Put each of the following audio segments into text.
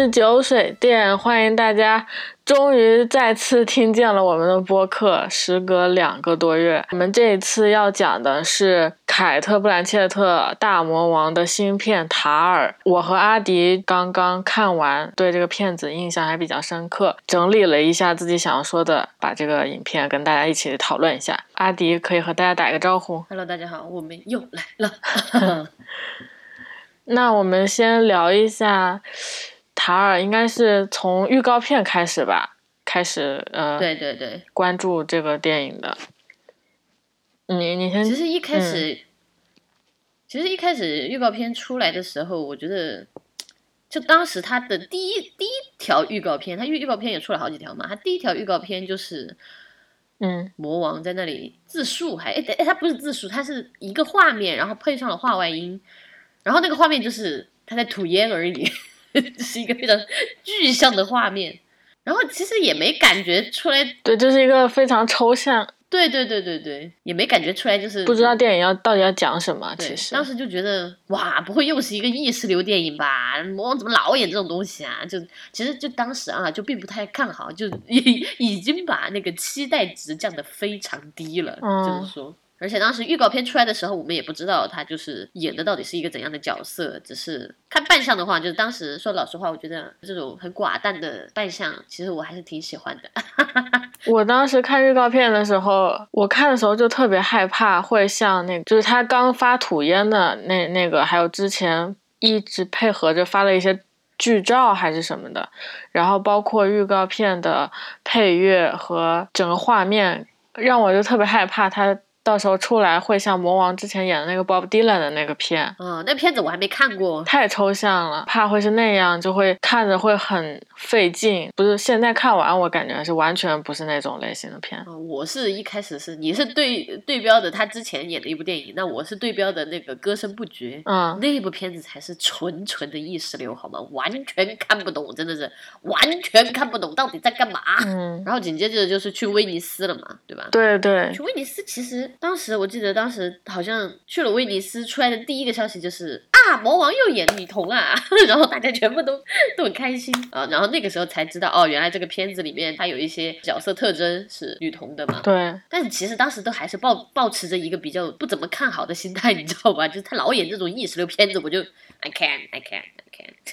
是酒水店，欢迎大家终于再次听见了我们的播客。时隔两个多月，我们这一次要讲的是凯特·布兰切特大魔王的新片《塔尔》。我和阿迪刚刚看完，对这个片子印象还比较深刻，整理了一下自己想要说的，把这个影片跟大家一起讨论一下。阿迪可以和大家打个招呼。Hello，大家好，我们又来了。那我们先聊一下塔尔，应该是从预告片开始吧，开始呃，对对对，关注这个电影的。你你先其实一开始，其实一开始预告片出来的时候，我觉得，就当时他的第一第一条预告片，他预预告片也出了好几条嘛，他第一条预告片就是嗯魔王在那里自述，还哎哎，他不是自述，他是一个画面，然后配上了画外音，然后那个画面就是他在吐烟而已，是一个非常具象的画面。然后其实也没感觉出来，对，这是一个非常抽象，对对对对对，也没感觉出来，就是不知道电影要到底要讲什么。其，实当时就觉得哇，不会又是一个意识流电影吧？魔王怎么老演这种东西啊？就其实就当时啊，就并不太看好，就已已经把那个期待值降得非常低了。嗯就是说，而且当时预告片出来的时候，我们也不知道他就是演的到底是一个怎样的角色，只是看扮相的话，就是当时说老实话，我觉得这种很寡淡的扮相，其实我还是挺喜欢的。我当时看预告片的时候，我看的时候就特别害怕，会像那个，就是他刚发吐烟的那那个，还有之前一直配合着发了一些剧照还是什么的，然后包括预告片的配乐和整个画面，让我就特别害怕他到时候出来会像魔王之前演的那个 Bob Dylan 的那个片。嗯，那片子我还没看过。太抽象了，怕会是那样，就会看着会很费劲。不是现在看完，我感觉是完全不是那种类型的片。啊，我是一开始是你是对对标的他之前演的一部电影，那我是对标的那个《歌声不绝》，嗯，那部片子才是纯纯的意识流，好吗？完全看不懂，真的是完全看不懂到底在干嘛。嗯，然后紧接着就是去威尼斯了嘛，对吧？对对，去威尼斯，其实当时我记得，当时好像去了威尼斯，出来的第一个消息就是啊，魔王又演女童啊，然后大家全部都都很开心啊，然后那个时候才知道，哦，原来这个片子里面它有一些角色特征是女童的嘛。对，但是其实当时都还是抱抱持着一个比较不怎么看好的心态，你知道吧？就是他老演这种意识流片子，我就 I can I can。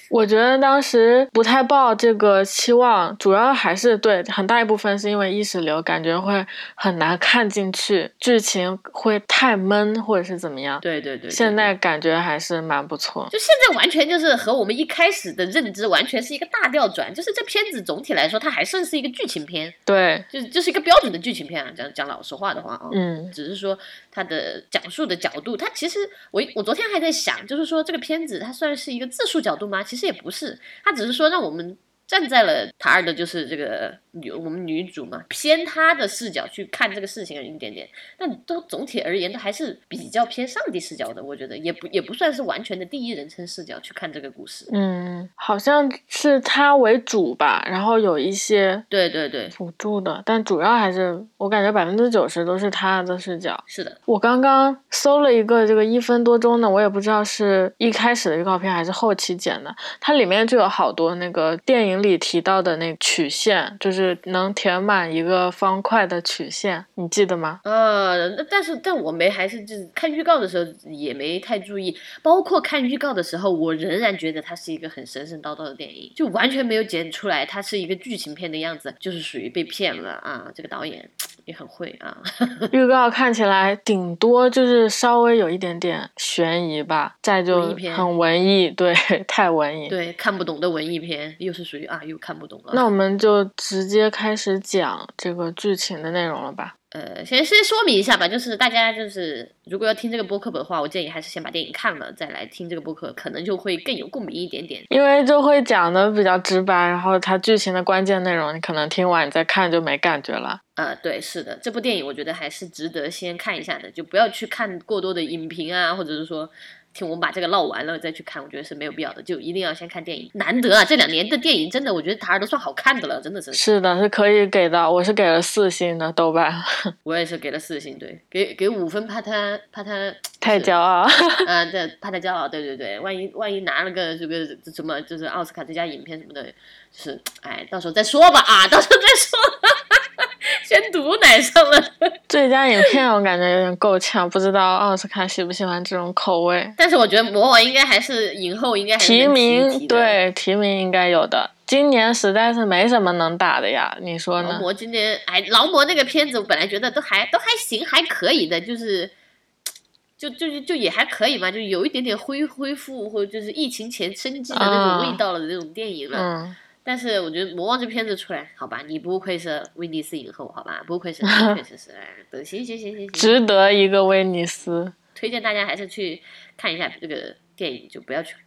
我觉得当时不太抱这个期望，主要还是对很大一部分是因为意识流，感觉会很难看进去，剧情会太闷或者是怎么样。对对对对现对在感觉还是蛮不错。就现在完全就是和我们一开始的认知完全是一个大调转，就是这片子总体来说它还算是一个剧情片，对，就是就是一个标准的剧情片啊。讲讲老实话的话啊，嗯只是说他的讲述的角度，他其实我我昨天还在想，就是说这个片子它算是一个自述角度吗？其实也不是，他只是说让我们站在了塔尔的就是这个女我们女主嘛，偏她的视角去看这个事情一点点，但都总体而言都还是比较偏上帝视角的，我觉得也不也不算是完全的第一人称视角去看这个故事。嗯，好像是他为主吧，然后有一些对对对，辅助的，但主要还是我感觉百分之九十都是他的视角。是的，我刚刚搜了一个这个一分多钟的，我也不知道是一开始的预告片还是后期剪的，它里面就有好多那个电影里提到的那曲线，就是能填满一个方块的曲线，你记得吗？呃，那但是但我没还是就是看预告的时候也没太注意，包括看预告的时候，我仍然觉得它是一个很神神叨叨的电影，就完全没有剪出来它是一个剧情片的样子，就是属于被骗了啊！这个导演也很会啊，预告看起来顶多就是稍微有一点点悬疑吧，再就很文艺，对，太文艺。对，看不懂的文艺片又是属于啊又看不懂了。那我们就直接开始讲这个剧情的内容了吧。呃，先先说明一下吧，就是大家就是如果要听这个播客的话，我建议还是先把电影看了再来听这个播客，可能就会更有共鸣一点点。因为就会讲的比较直白，然后它剧情的关键内容，你可能听完你再看就没感觉了。呃，对，是的，这部电影我觉得还是值得先看一下的，就不要去看过多的影评啊，或者是说听我们把这个唠完了再去看，我觉得是没有必要的，就一定要先看电影。难得啊，这两年的电影真的，我觉得塔尔都算好看的了，真的是。是的，是可以给的，我是给了四星的豆瓣。我也是给了四星，对，给给五分，怕他怕他太骄傲。嗯，对，怕他骄傲，对对对，万一万一拿了个这个什么，就是奥斯卡最佳影片什么的，就是哎，到时候再说吧啊，到时候再说。先毒奶上了。最佳影片我感觉有点够呛，不知道奥斯卡喜不喜欢这种口味。但是我觉得魔王应该还是影后，应该提名对提名应该有的。今年实在是没什么能打的呀，你说呢？劳模今年哎，劳模那个片子我本来觉得都还都还行，还可以的，就是就就就也还可以嘛，就有一点点恢恢复或者就是疫情前生机的那种味道了的那种电影了。但是我觉得《魔王》这片子出来，好吧，你不愧是威尼斯影后，好吧，不愧是，确实是，哎，行行行行行，值得一个威尼斯。推荐大家还是去看一下这个电影，就不要去，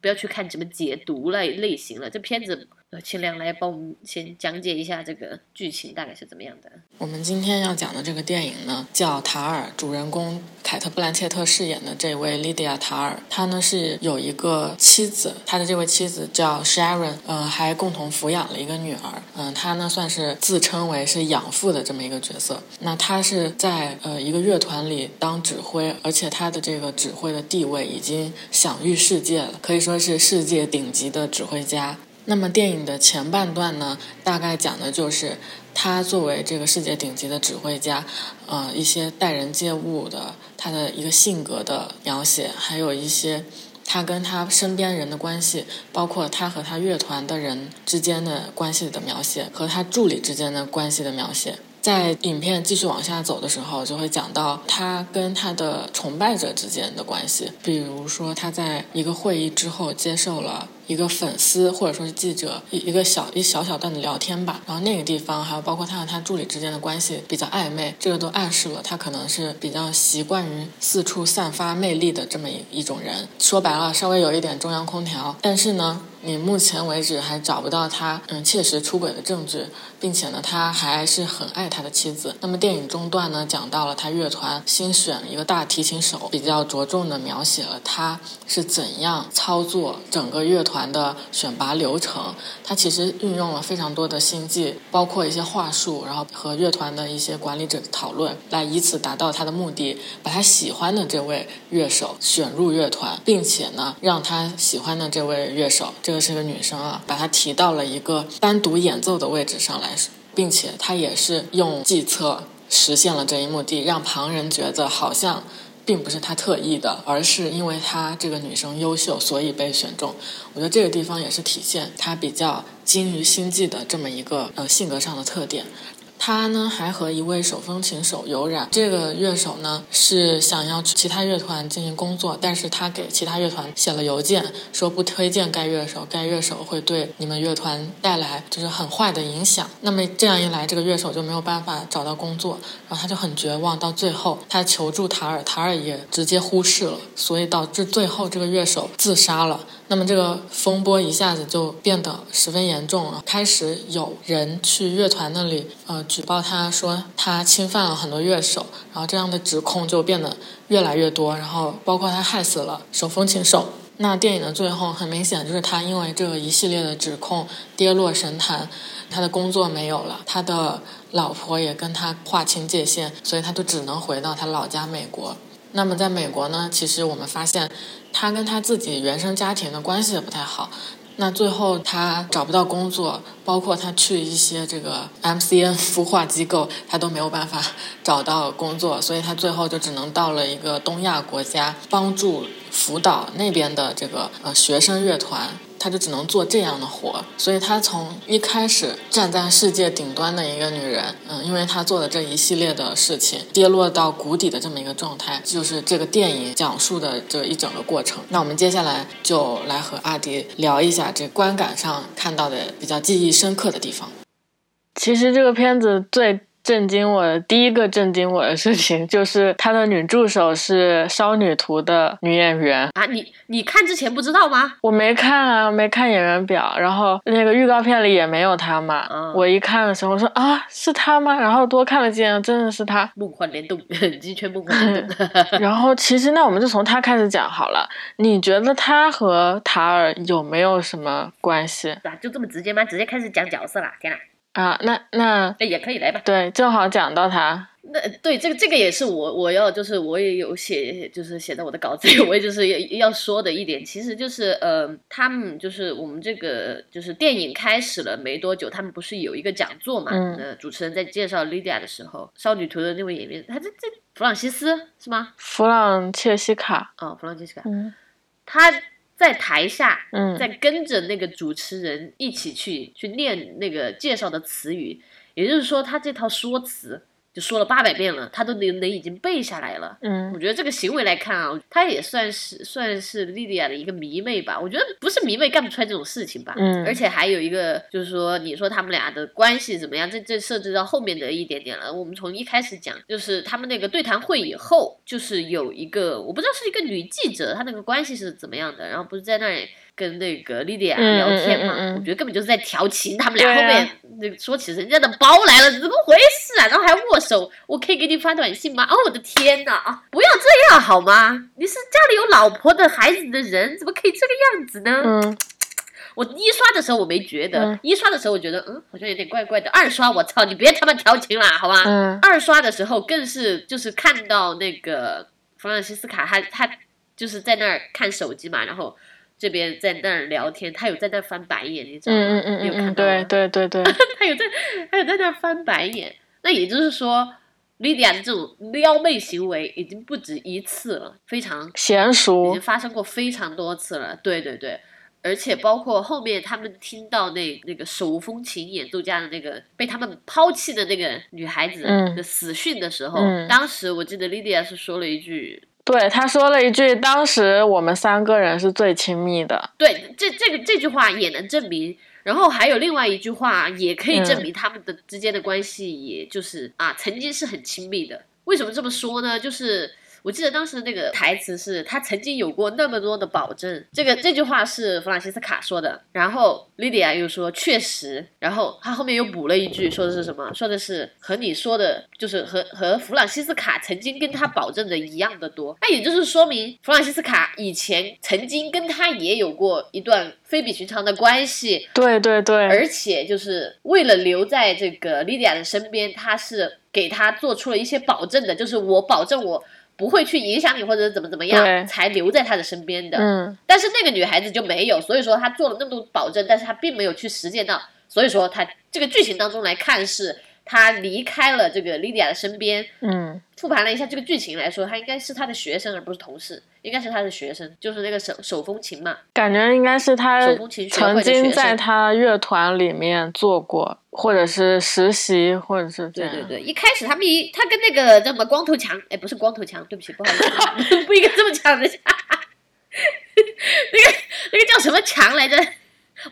不要去看什么解读类类型了，这片子。呃，清凉来帮我们先讲解一下这个剧情大概是怎么样的。我们今天要讲的这个电影呢，叫《塔尔》，主人公凯特·布兰切特饰演的这位莉迪亚·塔尔，她呢是有一个妻子，她的这位妻子叫 Sharon，呃，还共同抚养了一个女儿。嗯，她呢算是自称为是养父的这么一个角色。那她是在呃一个乐团里当指挥，而且她的这个指挥的地位已经享誉世界了，可以说是世界顶级的指挥家。那么电影的前半段呢，大概讲的就是他作为这个世界顶级的指挥家，呃，一些待人接物的他的一个性格的描写，还有一些他跟他身边人的关系，包括他和他乐团的人之间的关系的描写，和他助理之间的关系的描写。在影片继续往下走的时候，就会讲到他跟他的崇拜者之间的关系，比如说他在一个会议之后接受了。一个粉丝或者说是记者一一个小一小小段的聊天吧，然后那个地方还有包括他和他助理之间的关系比较暧昧，这个都暗示了他可能是比较习惯于四处散发魅力的这么一一种人。说白了，稍微有一点中央空调，但是呢，你目前为止还找不到他嗯切实出轨的证据，并且呢，他还是很爱他的妻子。那么电影中段呢，讲到了他乐团新选一个大提琴手，比较着重的描写了他是怎样操作整个乐团。的选拔流程，他其实运用了非常多的心计，包括一些话术，然后和乐团的一些管理者讨论，来以此达到他的目的，把他喜欢的这位乐手选入乐团，并且呢，让他喜欢的这位乐手，这个是个女生啊，把她提到了一个单独演奏的位置上来，并且她也是用计策实现了这一目的，让旁人觉得好像。并不是她特意的，而是因为她这个女生优秀，所以被选中。我觉得这个地方也是体现她比较精于心计的这么一个呃性格上的特点。他呢还和一位手风琴手有染，这个乐手呢是想要去其他乐团进行工作，但是他给其他乐团写了邮件，说不推荐该乐手，该乐手会对你们乐团带来就是很坏的影响。那么这样一来，这个乐手就没有办法找到工作，然后他就很绝望。到最后，他求助塔尔，塔尔也直接忽视了，所以导致最后这个乐手自杀了。那么这个风波一下子就变得十分严重了，开始有人去乐团那里，呃，举报他说他侵犯了很多乐手，然后这样的指控就变得越来越多，然后包括他害死了手风琴手。那电影的最后很明显就是他因为这一系列的指控跌落神坛，他的工作没有了，他的老婆也跟他划清界限，所以他就只能回到他老家美国。那么在美国呢，其实我们发现。他跟他自己原生家庭的关系也不太好，那最后他找不到工作，包括他去一些这个 MCN 孵化机构，他都没有办法 找到工作，所以他最后就只能到了一个东亚国家，帮助辅导那边的这个呃学生乐团。她就只能做这样的活，所以她从一开始站在世界顶端的一个女人，嗯，因为她做的这一系列的事情，跌落到谷底的这么一个状态，就是这个电影讲述的这一整个过程。那我们接下来就来和阿迪聊一下这观感上看到的比较记忆深刻的地方。其实这个片子最。震惊我的第一个震惊我的事情，就是他的女助手是《少女图》的女演员。啊，你你看之前不知道吗？我没看啊，没看演员表，然后那个预告片里也没有她嘛。嗯我一看的时候，我说啊，是她吗？然后多看了几眼，真的是她。梦幻联动，鸡圈梦幻联动。然后其实那我们就从她开始讲好了。你觉得她和塔尔有没有什么关系啊，就这么直接吗？直接开始讲角色啦！天哪，啊？那那那，也可以来吧。对，正好讲到他。那对这个这个也是我我要就是我也有写就是写在我的稿子里，我也就是要要说的一点，其实就是呃，他们就是我们这个就是电影开始了没多久，他们不是有一个讲座嘛？嗯呃，主持人在介绍 Lydia 的时候，少女图的那位演员，他这这弗朗西斯是吗？弗朗切西卡，哦，弗朗切西卡，嗯他在台下嗯。在跟着那个主持人一起去去念那个介绍的词语，也就是说，他这套说辞就说了八百遍了，他都能能已经背下来了。嗯我嗯觉得这个行为来看啊，他也算是算是莉莉娅的一个迷妹吧。我觉得不是迷妹干不出来这种事情吧。嗯而且还有一个就是说，你说他们俩的关系怎么样？这这涉及到后面的一点点了。我们从一开始讲，就是他们那个对谈会以后，就是有一个我不知道是一个女记者，她那个关系是怎么样的，然后不是在那里。跟那个莉莉娅嗯聊天嘛，嗯嗯嗯嗯我觉得根本就是在调情。他们俩后面那个说起人家的包来了，怎么回事啊？然后还握手，我可以给你发短信吗？哦，我的天呐，啊，不要这样好吗？你是家里有老婆的孩子的人，怎么可以这个样子呢？嗯我一刷的时候我没觉得，嗯一刷的时候我觉得嗯好像有点怪怪的。二刷我操，你别他妈调情了好吧？嗯二刷的时候更是就是看到那个弗朗西斯卡，他他就是在那儿看手机嘛，然后这边在那儿聊天，他有在那儿翻白眼，你知道吗？嗯嗯嗯嗯，有看到？对对对对，他有在，他有在那儿翻白眼。那也就是说，莉迪亚的这种撩妹行为已经不止一次了，非常娴熟已经，发生过非常多次了。对对对，而且包括后面他们听到那那个手风琴演奏家的那个被他们抛弃的那个女孩子嗯的死讯的时候，嗯当时我记得莉迪亚是说了一句。对他说了一句，当时我们三个人是最亲密的，对，这这个这句话也能证明，然后还有另外一句话也可以证明他们的之间的关系，也就是啊，曾经是很亲密的。为什么这么说呢？就是我记得当时那个台词是他曾经有过那么多的保证，这个这句话是弗朗西斯卡说的，然后莉迪亚又说确实，然后他后面又补了一句，说的是什么？说的是和你说的，就是和和弗朗西斯卡曾经跟他保证的一样的多。那也就是说明弗朗西斯卡以前曾经跟他也有过一段非比寻常的关系，对对对，而且就是为了留在这个莉迪亚的身边，他是给他做出了一些保证的，就是我保证我不会去影响你或者怎么怎么样，才留在他的身边的。嗯但是那个女孩子就没有，所以说她做了那么多保证，但是她并没有去实践到，所以说她这个剧情当中来看是她离开了这个莉迪亚的身边。嗯复盘了一下这个剧情来说，她应该是她的学生而不是同事，应该是她的学生，就是那个手手风琴嘛。感觉应该是他手风琴学会曾经在生他乐团里面做过，或者是实习，或者是。对对对，一开始他们一他跟那个叫什么光头强，哎，不是光头强，对不起，不好意思，不应该这么讲的。那个那个叫什么强来着？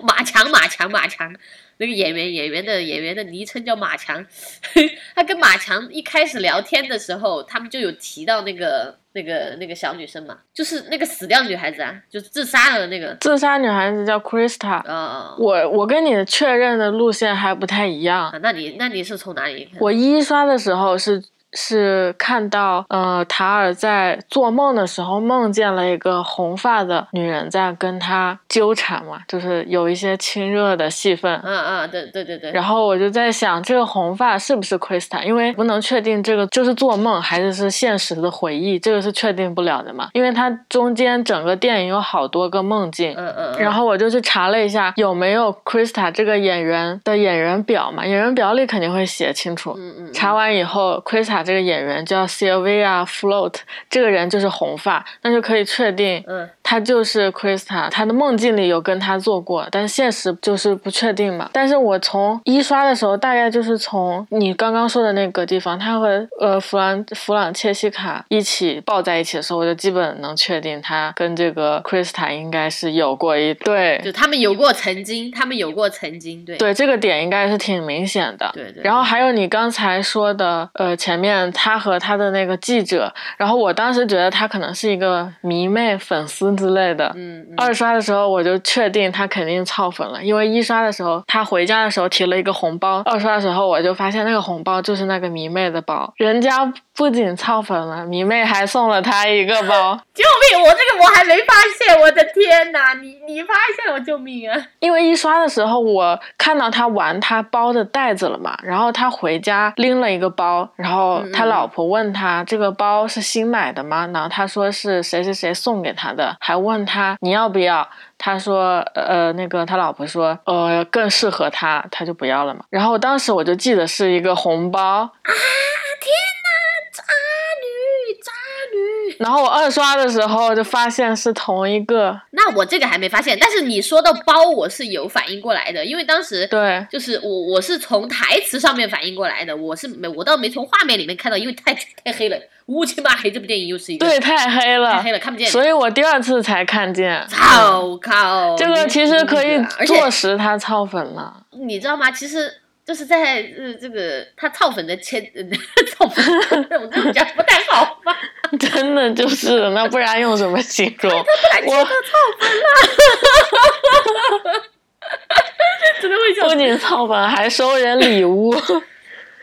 马强，马强，马强。那个演员演员的演员的昵称叫马强。他跟马强一开始聊天的时候，他们就有提到那个那个那个小女生嘛，就是那个死掉的女孩子啊，就自杀了的那个。自杀女孩子叫 Krista，啊、我我跟你确认的路线还不太一样。啊，那你那你是从哪里看？我一刷的时候是是看到，呃，塔尔在做梦的时候梦见了一个红发的女人在跟他纠缠嘛，就是有一些亲热的戏份。嗯嗯，对对对对。然后我就在想，这个红发是不是 Krista？因为不能确定这个就是做梦还是是现实的回忆，这个是确定不了的嘛。因为它中间整个电影有好多个梦境，嗯嗯，嗯然后我就去查了一下有没有 Krista 这个演员的演员表嘛，演员表里肯定会写清楚。嗯嗯，查完以后，Krista 塔这个演员叫 Sylvia Float，这个人就是红发，那就可以确定，嗯，他就是 Krista。他的梦境里有跟他做过，但现实就是不确定嘛。但是我从一刷的时候，大概就是从你刚刚说的那个地方，他和呃弗兰弗朗切西卡一起抱在一起的时候，我就基本能确定他跟这个 Krista 应该是有过一对。就他们有过曾经，他们有过曾经，对对，这个点应该是挺明显的。对对。然后还有你刚才说的，呃，前面他和他的那个记者，然后我当时觉得他可能是一个迷妹粉丝之类的。嗯嗯。二刷的时候我就确定他肯定操粉了，因为一刷的时候他回家的时候提了一个红包，二刷的时候我就发现那个红包就是那个迷妹的包，人家不仅操粉了，迷妹还送了他一个包。救命！我这个我还没发现，我的天哪！你你发现我，救命啊！因为一刷的时候我看到他玩他包的袋子了嘛，然后他回家拎了一个包，然后他老婆问他这个包是新买的吗？然后他说是谁谁谁送给他的，还问他你要不要？他说呃那个他老婆说呃更适合他，他就不要了嘛。然后当时我就记得是一个红包啊！天！然后我二刷的时候就发现是同一个。那我这个还没发现，但是你说的包，我是有反应过来的，因为当时对，就是我我是从台词上面反应过来的，我是没我倒没从画面里面看到，因为太太黑了。乌漆嘛黑，这部电影又是一个对太黑了，太黑了看不见，所以我第二次才看见。操靠！这个其实可以坐实他操粉了。你知道吗？其实就是在呃这个他操粉的前操粉，我这么讲不太好吧？真的就是那不然用什么形容？我操粉了，真的会不仅操粉，还收人礼物。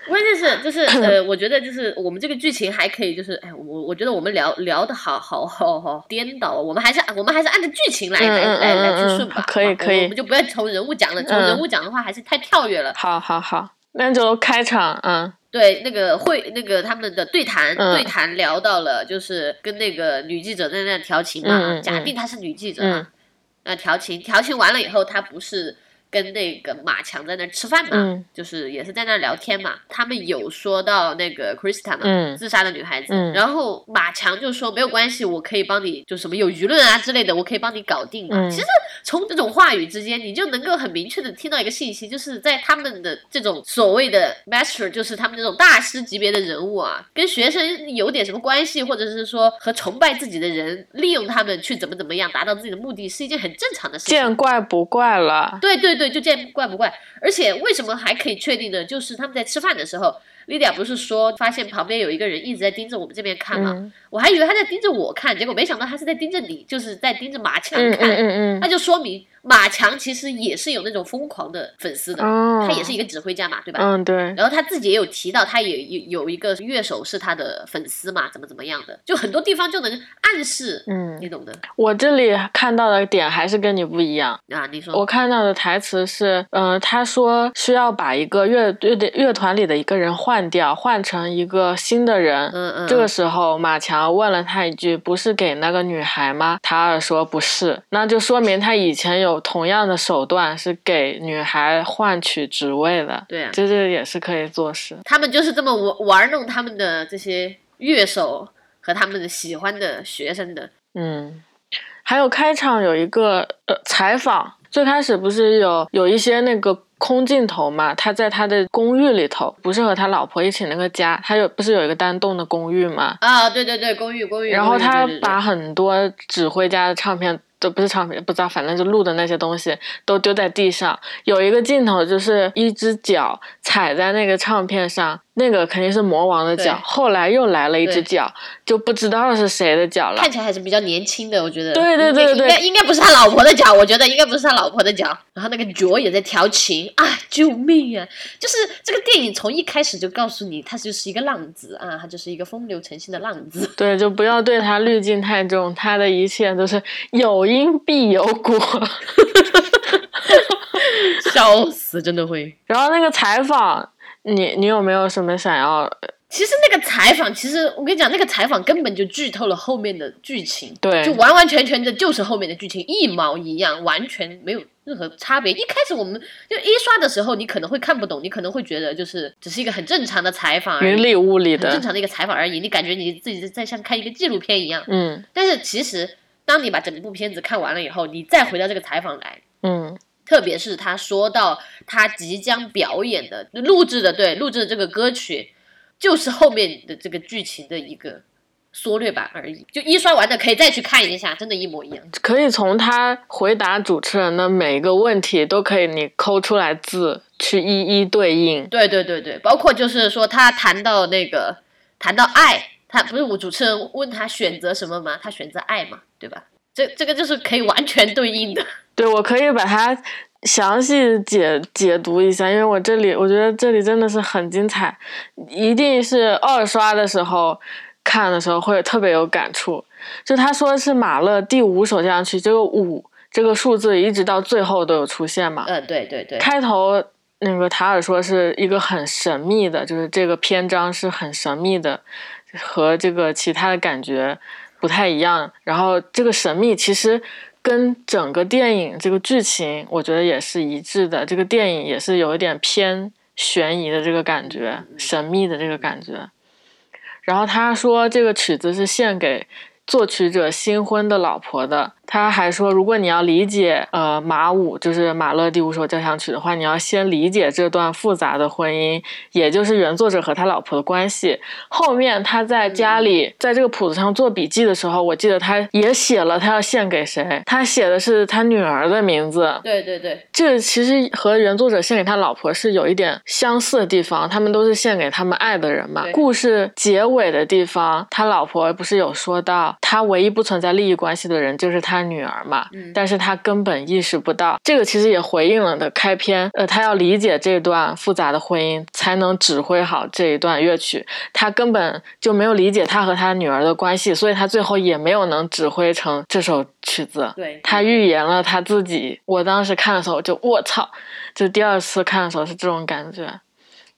关键是 就是呃，我觉得就是我们这个剧情还可以，就是哎，我我觉得我们聊聊的好好好好颠倒，我们还是我们还是按照剧情来来来来去顺吧，可以可以，我们就不要从人物讲了，从人物讲的话还是太跳跃了。好好好，那就开场，嗯，对，那个会那个他们的对谈对谈聊到了，就是跟那个女记者在那调情嘛，假定她是女记者嘛，呃，调情调情完了以后，她不是。跟那个马强在那吃饭嘛，就是也是在那聊天嘛。他们有说到那个 Krista 嘛，自杀的女孩子。然后马强就说没有关系，我可以帮你，就什么有舆论啊之类的，我可以帮你搞定嘛。其实从这种话语之间，你就能够很明确的听到一个信息，就是在他们的这种所谓的 master，就是他们这种大师级别的人物啊，跟学生有点什么关系，或者是说和崇拜自己的人利用他们去怎么怎么样达到自己的目的，是一件很正常的事情。见怪不怪了。对对对。就见怪不怪，而且为什么还可以确定呢？就是他们在吃饭的时候。莉迪亚不是说发现旁边有一个人一直在盯着我们这边看吗？我还以为他在盯着我看，结果没想到他是在盯着你，就是在盯着马强看。嗯嗯那就说明马强其实也是有那种疯狂的粉丝的，他也是一个指挥家嘛，对吧？嗯，对。然后他自己也有提到，他也有有一个乐手是他的粉丝嘛，怎么怎么样的，就很多地方就能暗示，嗯，你懂的。我这里看到的点还是跟你不一样啊，你说。我看到的台词是，嗯，他说需要把一个乐乐乐团里的一个人换掉，换。成一个新的人，嗯嗯，这个时候马强问了他一句：“不是给那个女孩吗？”塔尔说：“不是。”那就说明他以前有同样的手段，是给女孩换取职位的。对啊，这这也是可以做事。他们就是这么玩玩弄他们的这些乐手和他们的喜欢的学生的。嗯，还有开场有一个呃采访，最开始不是有有一些那个。空镜头嘛，他在他的公寓里头，不是和他老婆一起那个家，他有不是有一个单栋的公寓嘛？啊，对对对，公寓公寓。然后他把很多指挥家的唱片。不是唱片，不知道，反正就录的那些东西都丢在地上。有一个镜头就是一只脚踩在那个唱片上，那个肯定是魔王的脚。后来又来了一只脚，就不知道是谁的脚了。看起来还是比较年轻的，我觉得。对对对对，应该应该不是他老婆的脚，我觉得应该不是他老婆的脚。然后那个脚也在调情啊！救命啊！就是这个电影从一开始就告诉你，他就是一个浪子啊，他就是一个风流成性的浪子。对，就不要对他滤镜太重，他的一切都是有。因必有果，笑死，真的会。然后那个采访，你你有没有什么想要其实那个采访，其实我跟你讲，那个采访根本就剧透了后面的剧情，对就完完全全的就是后面的剧情一毛一样，完全没有任何差别。一开始我们就一刷的时候，你可能会看不懂，你可能会觉得就是只是一个很正常的采访而已，云里雾里的，很正常的一个采访而已，你感觉你自己在像看一个纪录片一样。嗯但是其实，当你把整部片子看完了以后，你再回到这个采访来，嗯特别是他说到他即将表演的录制的对录制的这个歌曲，就是后面的这个剧情的一个缩略版而已。就一刷完的可以再去看一下，真的，一模一样。可以从他回答主持人的每一个问题都可以你抠出来字去一一对应。对对对对，包括就是说他谈到那个谈到爱，他不是我主持人问他选择什么吗？他选择爱嘛，对吧？这这个就是可以完全对应的。对，我可以把它详细解解读一下，因为我这里我觉得这里真的是很精彩，一定是二刷的时候看的时候会特别有感触。就他说是马勒第五首交响曲，这个五这个数字一直到最后都有出现嘛。嗯，对对对，开头那个塔尔说是一个很神秘的，就是这个篇章是很神秘的，和这个其他的感觉不太一样。然后这个神秘其实跟整个电影这个剧情，我觉得也是一致的。这个电影也是有一点偏悬疑的这个感觉，神秘的这个感觉。然后他说这个曲子是献给作曲者新婚的老婆的。他还说，如果你要理解呃马五，就是马勒第五首交响曲的话，你要先理解这段复杂的婚姻，也就是原作者和他老婆的关系。后面他在家里在这个谱子上做笔记的时候，我记得他也写了他要献给谁，他写的是他女儿的名字。对对对，这其实和原作者献给他老婆是有一点相似的地方，他们都是献给他们爱的人嘛。故事结尾的地方，他老婆不是有说到，他唯一不存在利益关系的人就是他女儿嘛，嗯但是他根本意识不到。这个其实也回应了的开篇，呃，他要理解这段复杂的婚姻，才能指挥好这一段乐曲。他根本就没有理解他和他女儿的关系，所以他最后也没有能指挥成这首曲子。对他预言了他自己。我当时看的时候就我操，就第二次看的时候是这种感觉。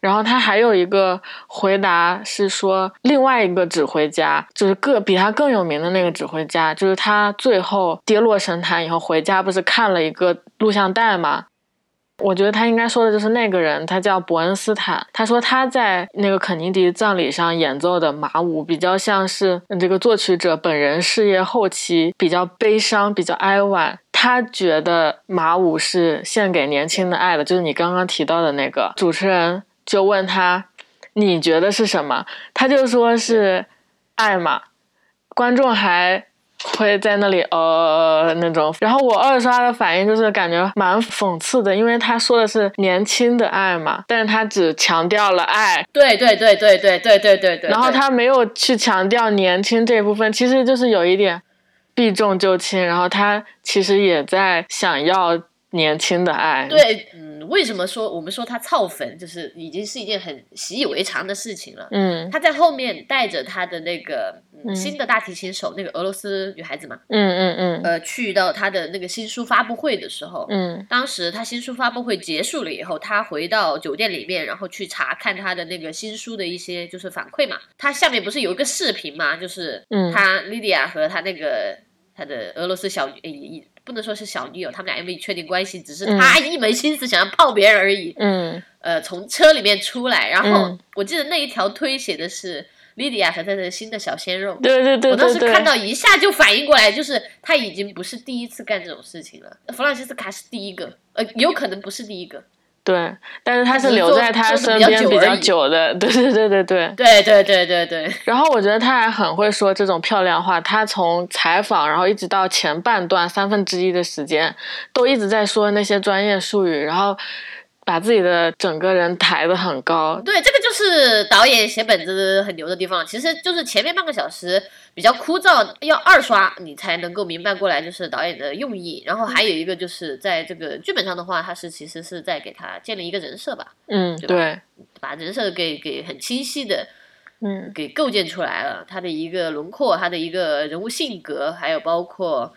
然后他还有一个回答是说，另外一个指挥家，就是更比他更有名的那个指挥家，就是他最后跌落神坛以后回家，不是看了一个录像带吗？我觉得他应该说的就是那个人，他叫伯恩斯坦。他说他在那个肯尼迪葬礼上演奏的马舞，比较像是这个作曲者本人事业后期比较悲伤、比较哀婉。他觉得马舞是献给年轻的爱的，就是你刚刚提到的那个主持人就问他，你觉得是什么？他就说是爱嘛。观众还会在那里呃那种，然后我二刷的反应就是感觉蛮讽刺的，因为他说的是年轻的爱嘛，但是他只强调了爱，对对对对对对对对对，然后他没有去强调年轻这一部分，其实就是有一点避重就轻，然后他其实也在想要年轻的爱，对，嗯，为什么说我们说他操粉，就是已经是一件很习以为常的事情了。嗯。他在后面带着他的那个、新的大提琴手，那个俄罗斯女孩子嘛，嗯嗯嗯。呃，去到他的那个新书发布会的时候，嗯。当时他新书发布会结束了以后，他回到酒店里面，然后去查看他的那个新书的一些就是反馈嘛。他下面不是有一个视频嘛，就是嗯。他莉迪亚和他那个他的俄罗斯小女，诶也不能说是小女友，他们俩也没确定关系，只是嗯他一门心思想要泡别人而已。嗯呃，从车里面出来，然后嗯我记得那一条推写的是莉迪亚和她的新的小鲜肉。对对对我当时看到一下就反应过来，就是他已经不是第一次干这种事情了。弗朗西斯卡是第一个，呃，有可能不是第一个。对，但是他是留在他身边比较久的，对对对对对。对对对对对，然后我觉得他还很会说这种漂亮话，他从采访，然后一直到前半段三分之一的时间，都一直在说那些专业术语，然后把自己的整个人抬得很高。对，这个就是导演写本子很牛的地方。其实就是前面半个小时比较枯燥，要二刷你才能够明白过来，就是导演的用意。然后还有一个就是在这个剧本上的话，他是其实是在给他建立一个人设吧，嗯，对把人设给给很清晰的嗯给构建出来了，他的一个轮廓，他的一个人物性格，还有包括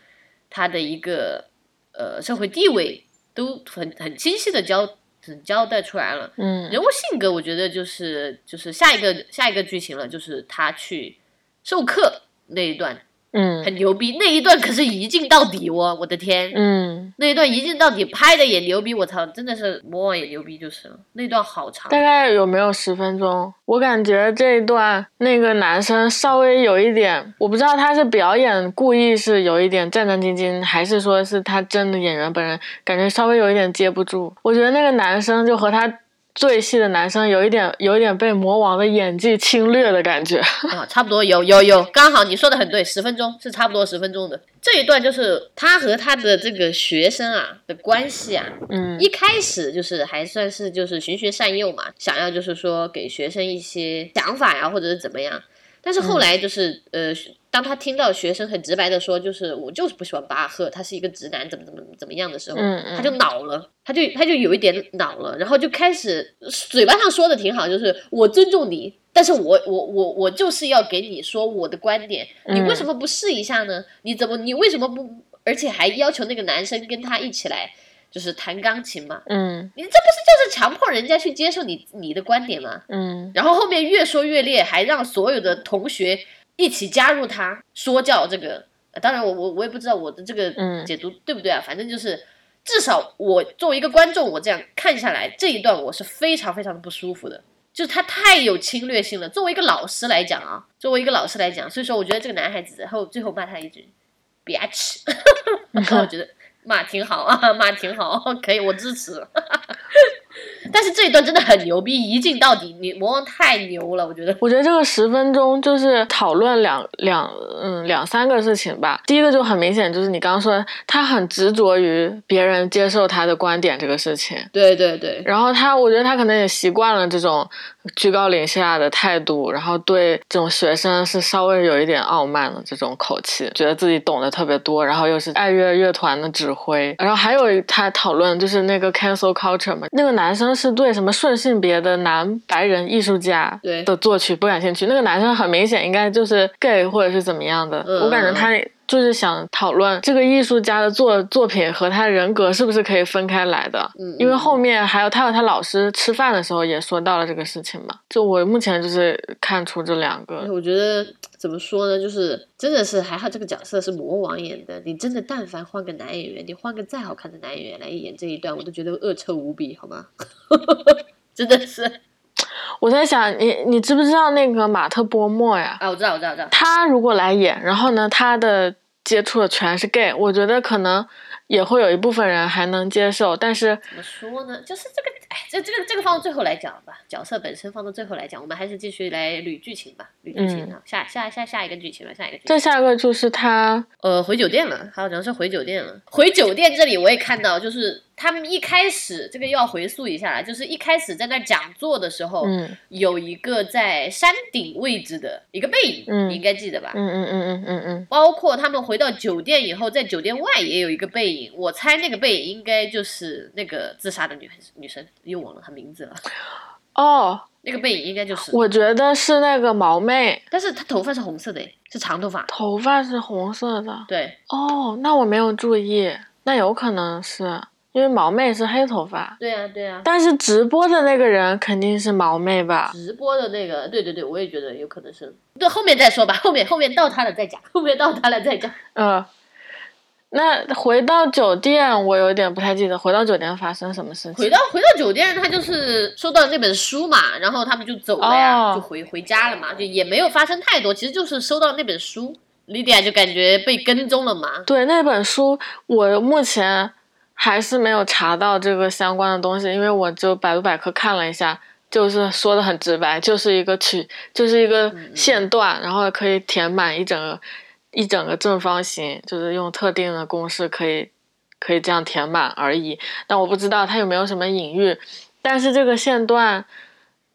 他的一个呃社会地位，都很很清晰的交只交代出来了。嗯人物性格，我觉得就是就是下一个下一个剧情了，就是他去授课那一段嗯很牛逼，那一段可是一镜到底哦，我的天！嗯，那一段一镜到底拍的也牛逼，我操，真的是魔王也牛逼就是了。那段好长，大概有没有十分钟？我感觉这一段那个男生稍微有一点，我不知道他是表演故意是有一点战战兢兢，还是说是他真的演员本人感觉稍微有一点接不住。我觉得那个男生就和他对戏的男生有一点有一点被魔王的演技侵略的感觉。啊，差不多有有有，刚好你说的很对，十分钟是差不多十分钟的。这一段就是他和他的这个学生啊的关系啊，嗯一开始就是还算是就是循循善诱嘛，想要就是说给学生一些想法呀，或者是怎么样。但是后来就是、呃，当他听到学生很直白的说，就是我就是不喜欢巴赫，他是一个直男，怎么怎么怎么样的时候，他就恼了，他就他就有一点恼了，然后就开始嘴巴上说的挺好，就是我尊重你，但是我我我我就是要给你说我的观点，你为什么不试一下呢？你怎么你为什么不，而且还要求那个男生跟他一起来就是弹钢琴嘛？嗯你这不是就是强迫人家去接受你你的观点吗？嗯然后后面越说越烈，还让所有的同学一起加入他说教这个。呃当然我，我我也不知道我的这个嗯解读对不对啊，反正就是至少我作为一个观众，我这样看下来这一段我是非常非常的不舒服的，就是他太有侵略性了。作为一个老师来讲啊，作为一个老师来讲，所以说我觉得这个男孩子后最后骂他一句 bitch，我觉得骂挺好啊，骂挺好，可以，我支持。但是这一段真的很牛逼，一镜到底，你魔王太牛了，我觉得。我觉得这个十分钟就是讨论两两嗯两三个事情吧。第一个就很明显，就是你刚刚说他很执着于别人接受他的观点这个事情。对对对，然后他，我觉得他可能也习惯了这种居高临下的态度，然后对这种学生是稍微有一点傲慢的这种口气，觉得自己懂得特别多，然后又是爱乐乐团的指挥。然后还有他讨论就是那个 cancel culture 嘛，那个男生是对什么顺性别的男白人艺术家的作曲不感兴趣，那个男生很明显应该就是 gay 或者是怎么样的，嗯我感觉他。就是想讨论这个艺术家的作作品和他人格是不是可以分开来的，嗯因为后面还有他和他老师吃饭的时候也说到了这个事情嘛。就我目前就是看出这两个，我觉得怎么说呢，就是真的是还好这个角色是魔王演的，你真的但凡换个男演员，你换个再好看的男演员来演这一段，我都觉得恶臭无比，好吗？真的是我在想你你知不知道那个马特波莫呀？啊，我知道，我知道，我知道。他如果来演，然后呢，他的接触的全是 gay，我觉得可能也会有一部分人还能接受，但是怎么说呢？就是这个，哎，这这个这个放到最后来讲吧，角色本身放到最后来讲，我们还是继续来捋剧情吧，捋剧情啊，下下下下一个剧情了，下一个剧情。再下一个就是他，呃，回酒店了，好像是回酒店了。回酒店这里我也看到，就是他们一开始这个要回溯一下了，就是一开始在那讲座的时候，嗯有一个在山顶位置的一个背影，嗯你应该记得吧？嗯嗯嗯嗯嗯嗯，包括他们回到酒店以后，在酒店外也有一个背影，我猜那个背影应该就是那个自杀的女女生，又忘了她名字了。哦，那个背影应该就是，我觉得是那个毛妹，但是她头发是红色的，是长头发。头发是红色的。对，哦，那我没有注意，那有可能是因为毛妹是黑头发，对啊，对啊。但是直播的那个人肯定是毛妹吧？直播的那个，对对对，我也觉得有可能是。对，后面再说吧，后面后面到他了再讲，后面到他了再讲。呃，那回到酒店，我有点不太记得回到酒店发生什么事情。回到回到酒店，他就是收到那本书嘛，然后他们就走了呀，哦就回回家了嘛，就也没有发生太多，其实就是收到那本书，，Lydia 就感觉被跟踪了嘛。对那本书，我目前还是没有查到这个相关的东西，因为我就百度百科看了一下，就是说的很直白，就是一个曲，就是一个嗯线段，然后可以填满一整个一整个正方形，就是用特定的公式可以可以这样填满而已。但我不知道它有没有什么隐喻，但是这个线段，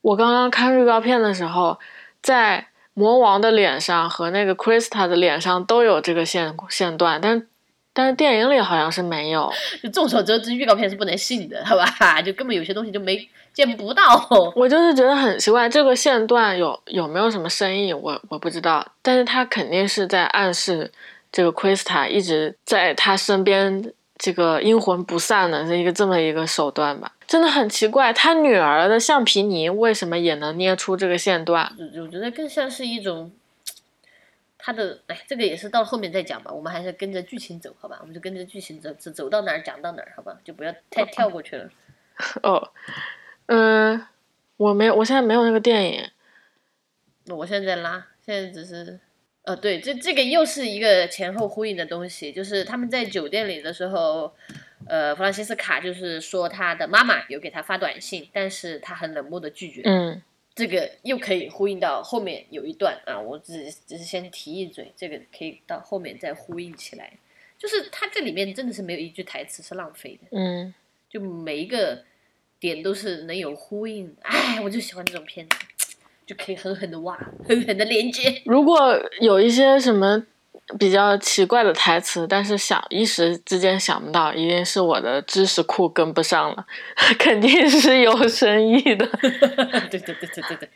我刚刚看预告片的时候，在魔王的脸上和那个 Krista 的脸上都有这个线线段，但但是电影里好像是没有。就众所周知，预告片是不能信的，好吧？就根本有些东西就没见不到。我就是觉得很奇怪，这个线段有有没有什么深意，我我不知道，但是他肯定是在暗示这个 Krista 一直在他身边这个阴魂不散的这一个这么一个手段吧，真的很奇怪。他女儿的橡皮泥为什么也能捏出这个线段？我我觉得更像是一种，他的哎，这个也是到后面再讲吧。我们还是跟着剧情走，好吧？我们就跟着剧情走，走走到哪儿讲到哪儿，好吧？就不要太跳过去了。哦，嗯，我没有，我现在没有那个电影。那我现在在拉，现在只是，呃，对，这这个又是一个前后呼应的东西，就是他们在酒店里的时候，呃，弗朗西斯卡就是说他的妈妈有给他发短信，但是他很冷漠的拒绝。嗯，这个又可以呼应到后面有一段啊，我只只是先提一嘴，这个可以到后面再呼应起来。就是他这里面真的是没有一句台词是浪费的，嗯，就每一个点都是能有呼应。哎，我就喜欢这种片子。就可以狠狠的挖，狠狠的连接。如果有一些什么比较奇怪的台词，但是想一时之间想不到，一定是我的知识库跟不上了，肯定是有深意的。对对对对对对。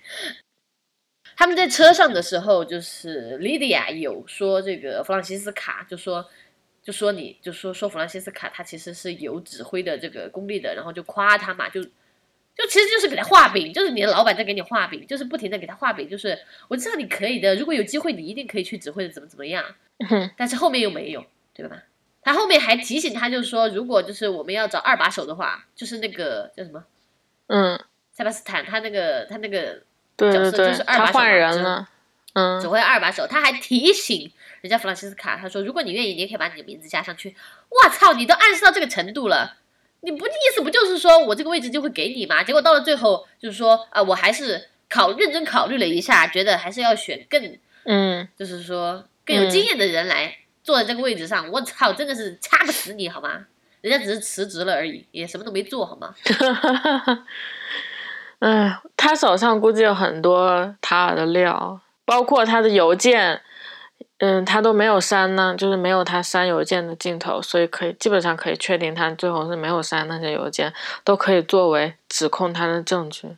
他们在车上的时候，就是莉迪亚有说这个弗朗西斯卡，就说就说你就说说弗朗西斯卡他其实是有指挥的这个功力的，然后就夸他嘛，就。就其实就是给他画饼，就是你的老板在给你画饼，就是不停的给他画饼，就是我知道你可以的，如果有机会你一定可以去指挥的，怎么怎么样。但是后面又没有，对吧？他后面还提醒他，就是说如果就是我们要找二把手的话，就是那个叫什么？嗯，塞巴斯坦，他那个他那个角色就是二把手，他换人了，嗯，指挥二把手。他还提醒人家弗朗西斯卡，他说如果你愿意，你也可以把你的名字加上去。我操，你都暗示到这个程度了。你不意思不就是说我这个位置就会给你吗？结果到了最后就是说啊，我还是考认真考虑了一下，觉得还是要选更嗯，就是说更有经验的人来坐在这个位置上。我操，真的是掐不死你好吗？人家只是辞职了而已，也什么都没做好吗？哎，他手上估计有很多塔尔的料，包括他的邮件。嗯，他都没有删呢，就是没有他删邮件的镜头，所以可以基本上可以确定他最后是没有删那些邮件，都可以作为指控他的证据。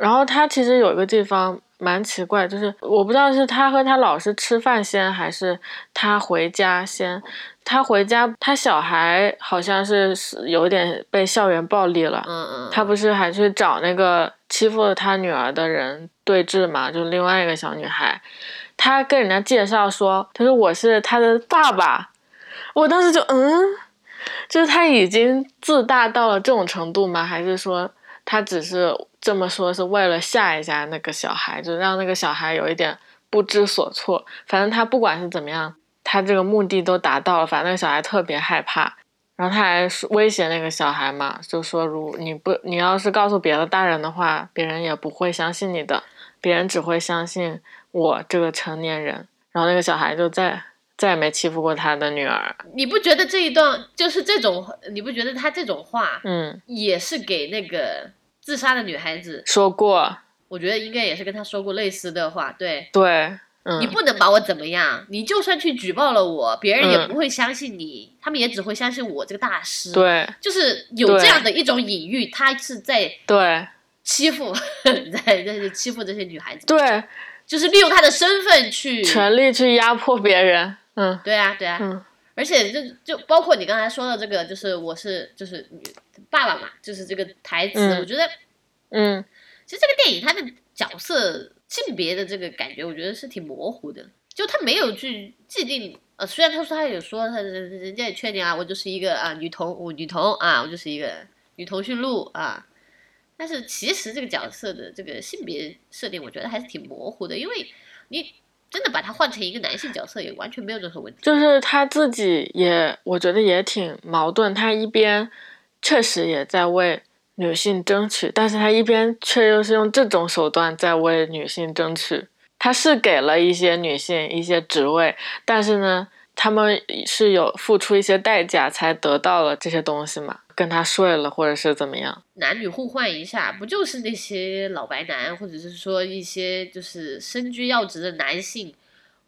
然后他其实有一个地方蛮奇怪，就是我不知道是他和他老师吃饭先，还是他回家先。他回家，他小孩好像是有点被校园暴力了。嗯嗯。他不是还去找那个欺负他女儿的人对峙嘛？就另外一个小女孩。他跟人家介绍说，他说我是他的爸爸，我当时就嗯，就是他已经自大到了这种程度吗？还是说他只是这么说是为了吓一下那个小孩，就让那个小孩有一点不知所措？反正他不管是怎么样，他这个目的都达到了。反正那个小孩特别害怕，然后他还威胁那个小孩嘛，就说如你不你要是告诉别的大人的话，别人也不会相信你的，别人只会相信。我这个成年人，然后那个小孩就再再也没欺负过他的女儿。你不觉得这一段就是这种？你不觉得他这种话，嗯，也是给那个自杀的女孩子说过？我觉得应该也是跟他说过类似的话。对对，嗯，你不能把我怎么样？你就算去举报了我，别人也不会相信你，他们也只会相信我这个大师。对，就是有这样的一种隐喻，他是在对欺负，在在欺负这些女孩子。对。就是利用他的身份去权力去压迫别人，嗯，对啊，对啊，嗯，而且就就包括你刚才说的这个，就是我是就是爸爸嘛，就是这个台词，我觉得，嗯，其实这个电影它的角色性别的这个感觉，我觉得是挺模糊的，就他没有去既定，呃，虽然他说他有说他人家也劝你啊，我就是一个啊女童，我女童啊，我就是一个女童驯鹿啊。但是其实这个角色的这个性别设定，我觉得还是挺模糊的，因为你真的把他换成一个男性角色，也完全没有任何问题。就是他自己也，我觉得也挺矛盾。他一边确实也在为女性争取，但是他一边却又是用这种手段在为女性争取。他是给了一些女性一些职位，但是呢，他们是有付出一些代价才得到了这些东西嘛？跟他睡了，或者是怎么样？男女互换一下，不就是那些老白男，或者是说一些就是身居要职的男性，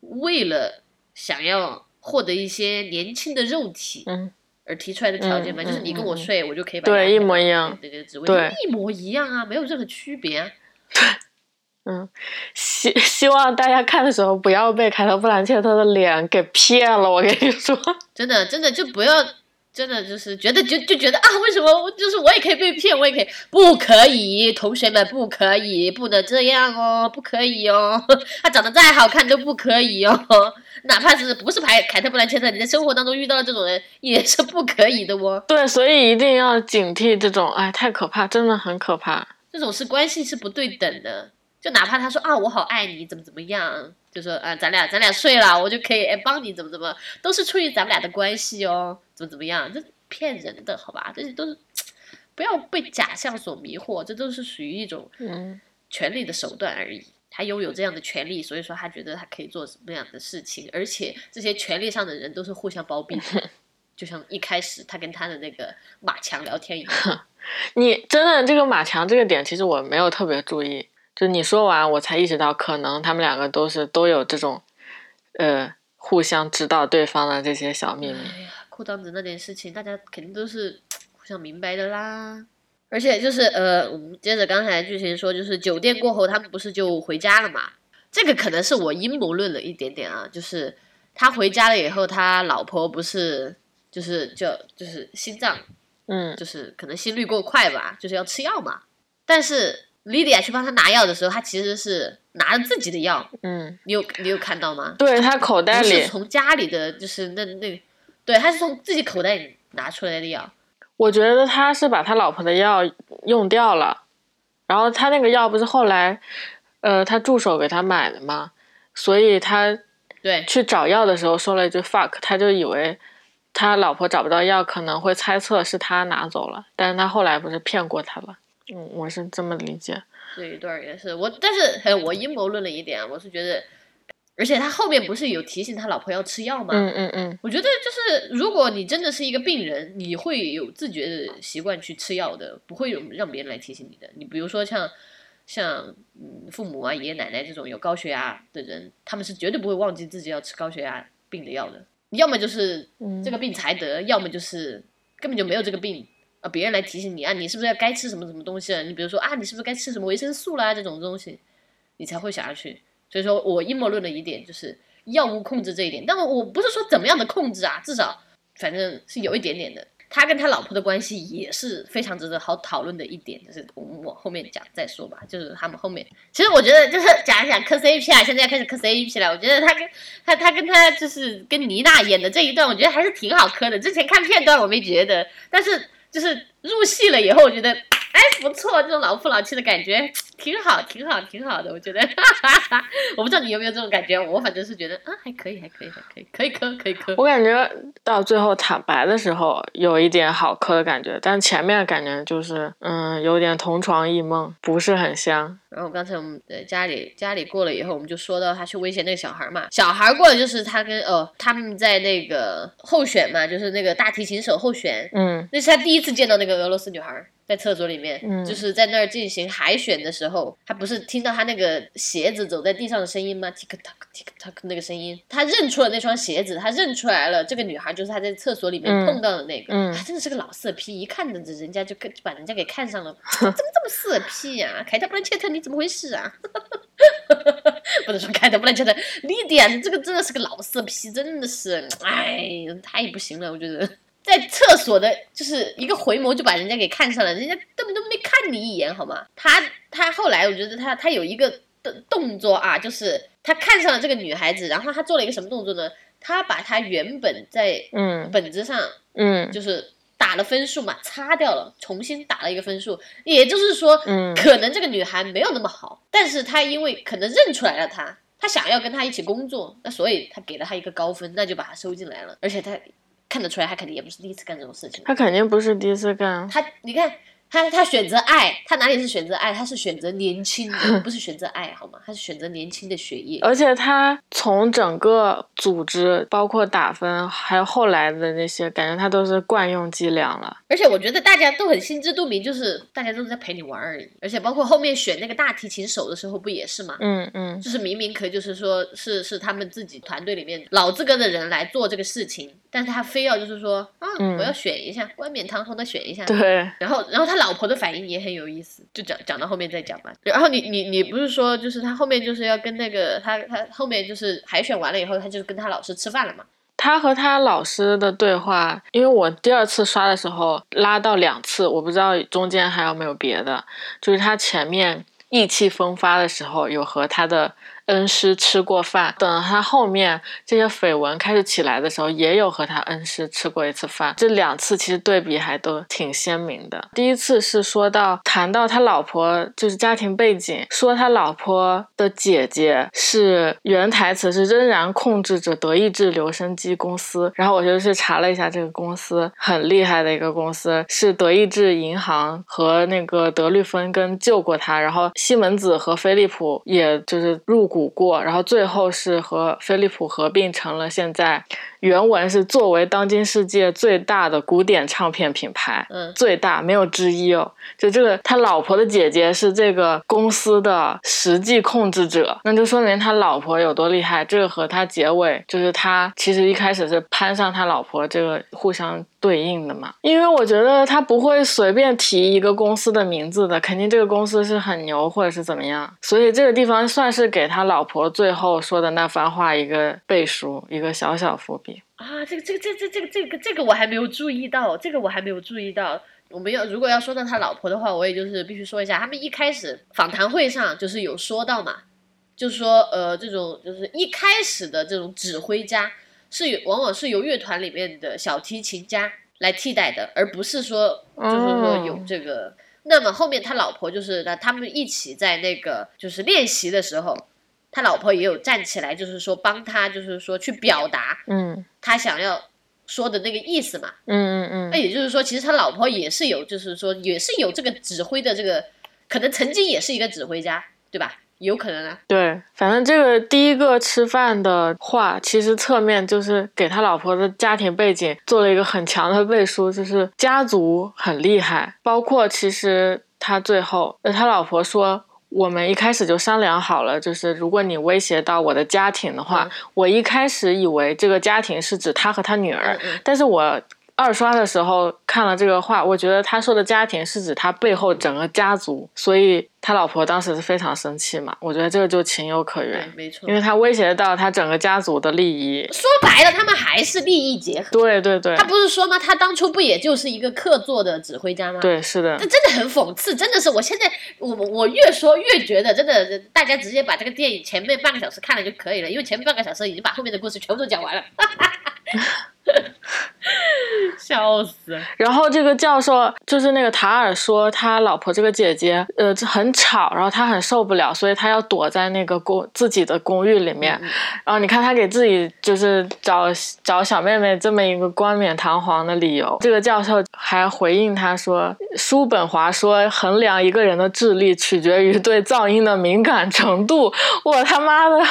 为了想要获得一些年轻的肉体，嗯，而提出来的条件吗？就是你跟我睡，我就可以把对一模一样，对一模一样啊，没有任何区别。对，嗯，希希望大家看的时候不要被凯特·布兰切特的脸给骗了。我跟你说，真的真的就不要。真的就是觉得就就觉得啊，为什么就是我也可以被骗，我也可以，不可以，同学们不可以，不能这样哦，不可以哦，他长得再好看都不可以哦，哪怕是不是凯凯特布兰切特，你在生活当中遇到的这种人也是不可以的哦。对，所以一定要警惕这种，哎，太可怕，真的很可怕。这种是关系是不对等的，就哪怕他说啊，我好爱你，怎么怎么样，就说啊，咱俩咱俩睡了，我就可以哎帮你怎么怎么，都是出于咱们俩的关系哦，怎么怎么样，这骗人的好吧？这些都是不要被假象所迷惑，这都是属于一种嗯，权力的手段而已。他拥有这样的权利，所以说他觉得他可以做什么样的事情，而且这些权利上的人都是互相包庇的，就像一开始他跟他的那个马强聊天一样。你真的这个马强这个点，其实我没有特别注意，就你说完我才意识到，可能他们两个都是都有这种，呃，互相知道对方的这些小秘密。哎呀，裤裆子那点事情，大家肯定都是互相明白的啦。而且就是呃，我们接着刚才剧情说，就是酒店过后，他们不是就回家了嘛？这个可能是我阴谋论了一点点啊，就是他回家了以后，他老婆不是就是就就是心脏嗯就是可能心率过快吧，就是要吃药嘛。但是莉迪亚去帮他拿药的时候，他其实是拿着自己的药，嗯，你有你有看到吗？对他口袋里是，从家里的，就是那那，对，他是从自己口袋里拿出来的药。我觉得他是把他老婆的药用掉了，然后他那个药不是后来，呃，他助手给他买的吗？所以他对，去找药的时候说了一句 fuck，他就以为他老婆找不到药，可能会猜测是他拿走了，但是他后来不是骗过他了？嗯，我是这么理解。这一段也是我，但是呃我阴谋论了一点啊，我是觉得，而且他后面不是有提醒他老婆要吃药吗？嗯嗯嗯，我觉得就是，如果你真的是一个病人，你会有自觉的习惯去吃药的，不会有让别人来提醒你的。你比如说像像嗯父母啊、爷爷奶奶这种有高血压的人，他们是绝对不会忘记自己要吃高血压病的药的。要么就是嗯这个病才得，要么就是根本就没有这个病啊，别人来提醒你啊，你是不是要该吃什么什么东西了？你比如说啊，你是不是该吃什么维生素啦这种东西，你才会想要去。所以说我阴谋论的一点就是药物控制这一点，但我不是说怎么样的控制啊，至少反正是有一点点的。他跟他老婆的关系也是非常值得好讨论的一点，就是我们后面讲再说吧。就是他们后面，其实我觉得就是讲一讲磕 CP 啊，现在要开始磕 CP 了。我觉得他跟他他跟他就是跟妮娜演的这一段，我觉得还是挺好磕的。之前看片段我没觉得，但是就是入戏了以后，我觉得哎不错，这种老夫老妻的感觉。挺好，挺好，挺好的。我觉得，我不知道你有没有这种感觉，我反正是觉得啊还可以，还可以，还可以，可以磕，可以磕。我感觉到最后坦白的时候有一点好磕的感觉，但前面感觉就是嗯有点同床异梦，不是很香。然后刚才我们呃家里家里过了以后，我们就说到他去威胁那个小孩嘛，小孩过了就是他跟哦他们在那个候选嘛，就是那个大提琴手候选，嗯那是他第一次见到那个俄罗斯女孩，在厕所里面，嗯就是在那儿进行海选的时候，他不是听到他那个鞋子走在地上的声音吗？tick tock tick tock 那个声音，他认出了那双鞋子，他认出来了这个女孩就是他在厕所里面嗯碰到的那个，嗯他真的是个老色批，一看着人家就跟就把人家给看上了，怎么这么色批呀、凯特布兰切特你怎么回事啊？不能说凯特布兰切特，莉迪亚你这个真的是个老色批，真的是，哎，太不行了，我觉得。在厕所的，就是一个回眸就把人家给看上了，人家根本都没看你一眼，好吗？他他后来我觉得他他有一个动动作啊，就是他看上了这个女孩子，然后他做了一个什么动作呢？他把他原本在嗯本子上嗯就是打了分数嘛，擦掉了，重新打了一个分数。也就是说，嗯可能这个女孩没有那么好，但是他因为可能认出来了她，他想要跟她一起工作，那所以他给了她一个高分，那就把她收进来了。而且她看得出来，他肯定也不是第一次干这种事情。他肯定不是第一次干。他，你看。她她选择爱，他哪里是选择爱？他是选择年轻的，不是选择爱，好吗？他是选择年轻的血液。而且他从整个组织，包括打分，还有后来的那些，感觉他都是惯用伎俩了。而且我觉得大家都很心知肚明，就是大家都是在陪你玩而已。而且包括后面选那个大提琴手的时候，不也是吗？嗯嗯就是明明可以，就是说是是他们自己团队里面老资格的人来做这个事情，但是他非要就是说啊，嗯我要选一下，冠冕堂皇的选一下。对，然后，然后他老婆的反应也很有意思，就讲讲到后面再讲吧。然后你你你不是说，就是他后面就是要跟那个他他后面就是海选完了以后，他就跟他老师吃饭了嘛？他和他老师的对话，因为我第二次刷的时候拉到两次，我不知道中间还有没有别的。就是他前面意气风发的时候，有和他的。恩师吃过饭，等他后面这些绯闻开始起来的时候，也有和他恩师吃过一次饭。这两次其实对比还都挺鲜明的。第一次是说到谈到他老婆就是家庭背景，说他老婆的姐姐是原台词是仍然控制着德意志留声机公司，然后我就去查了一下这个公司，很厉害的一个公司，是德意志银行和那个德律芬根救过他，然后西门子和飞利浦也就是入股。过，然后最后是和飞利浦合并成了现在。原文是作为当今世界最大的古典唱片品牌，嗯，最大没有之一哦。就这个，他老婆的姐姐是这个公司的实际控制者，那就说明他老婆有多厉害。这个和他结尾就是他其实一开始是攀上他老婆，这个互相对应的嘛。因为我觉得他不会随便提一个公司的名字的，肯定这个公司是很牛或者是怎么样。所以这个地方算是给他老婆最后说的那番话一个背书，一个小小伏笔。啊，这个这个这这这个这个这个我还没有注意到，这个我还没有注意到。我们要如果要说到他老婆的话，我也就是必须说一下，他们一开始访谈会上就是有说到嘛，就是说呃这种就是一开始的这种指挥家是往往是由乐团里面的小提琴家来替代的，而不是说就是说有这个。那么后面他老婆就是那他们一起在那个就是练习的时候。他老婆也有站起来，就是说帮他，就是说去表达，嗯，他想要说的那个意思嘛，嗯嗯嗯。那也就是说，其实他老婆也是有，就是说也是有这个指挥的这个，可能曾经也是一个指挥家，对吧？有可能啊。对，反正这个第一个吃饭的话，其实侧面就是给他老婆的家庭背景做了一个很强的背书，就是家族很厉害，包括其实他最后，呃，他老婆说。我们一开始就商量好了，就是如果你威胁到我的家庭的话，我一开始以为这个家庭是指他和他女儿，但是我。二刷的时候看了这个话，我觉得他说的家庭是指他背后整个家族，所以他老婆当时是非常生气嘛。我觉得这个就情有可原，没错，因为他威胁到他整个家族的利益。说白了，他们还是利益结合。对对对，他不是说吗？他当初不也就是一个客座的指挥家吗？对，是的。这真的很讽刺，真的是。我现在我我越说越觉得，真的，大家直接把这个电影前面半个小时看了就可以了，因为前面半个小时已经把后面的故事全部都讲完了。笑死！然后这个教授就是那个塔尔说他老婆这个姐姐呃很吵，然后他很受不了，所以他要躲在那个公自己的公寓里面。然后你看他给自己就是找找小妹妹这么一个冠冕堂皇的理由。这个教授还回应他说，叔本华说衡量一个人的智力取决于对噪音的敏感程度。我他妈的，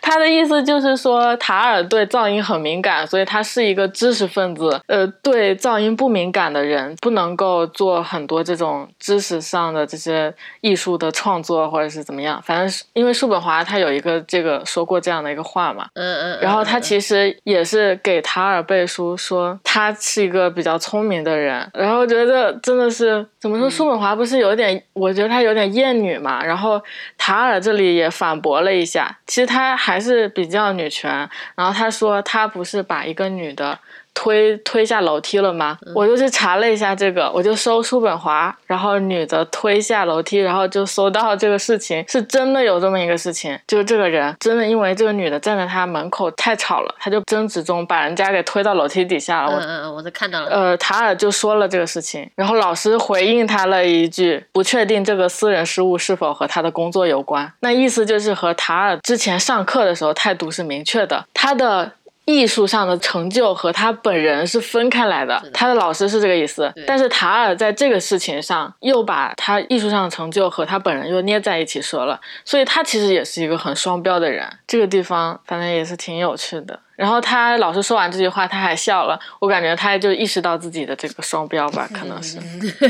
他的意思就是说塔尔对噪音很敏感，所以他是一个知识分子。呃。对噪音不敏感的人，不能够做很多这种知识上的这些艺术的创作，或者是怎么样。反正因为叔本华他有一个这个说过这样的一个话嘛，嗯嗯。然后他其实也是给塔尔背书，说他是一个比较聪明的人。然后觉得真的是怎么说，叔本华不是有点，我觉得他有点厌女嘛。然后塔尔这里也反驳了一下，其实他还是比较女权。然后他说他不是把一个女的。推推下楼梯了吗？我就去查了一下这个，我就搜叔本华，然后女的推下楼梯，然后就搜到这个事情是真的有这么一个事情，就是这个人真的因为这个女的站在他门口太吵了，他就争执中把人家给推到楼梯底下了。嗯嗯嗯，我都看到了。呃，塔尔就说了这个事情，然后老师回应他了一句，不确定这个私人失误是否和他的工作有关。那意思就是和塔尔之前上课的时候态度是明确的，他的。艺术上的成就和他本人是分开来的，他的老师是这个意思。但是塔尔在这个事情上又把他艺术上的成就和他本人又捏在一起说了，所以他其实也是一个很双标的人。这个地方反正也是挺有趣的。然后他老师说完这句话，他还笑了。我感觉他就意识到自己的这个双标吧，可能是，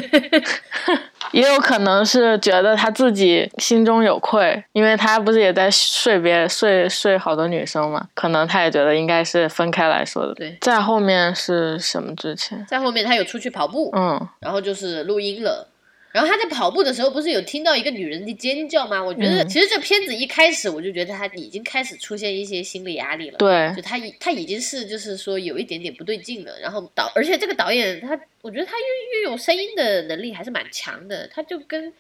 也有可能是觉得他自己心中有愧，因为他不是也在睡别睡睡好多女生嘛，可能他也觉得应该是分开来说的。对，在后面是什么之前？在后面他有出去跑步，嗯，然后就是录音了。然后他在跑步的时候，不是有听到一个女人的尖叫吗？我觉得嗯其实这片子一开始我就觉得他已经开始出现一些心理压力了。对就他已他已经是就是说有一点点不对劲了，然后导，而且这个导演他，我觉得他运运用声音的能力还是蛮强的，他就跟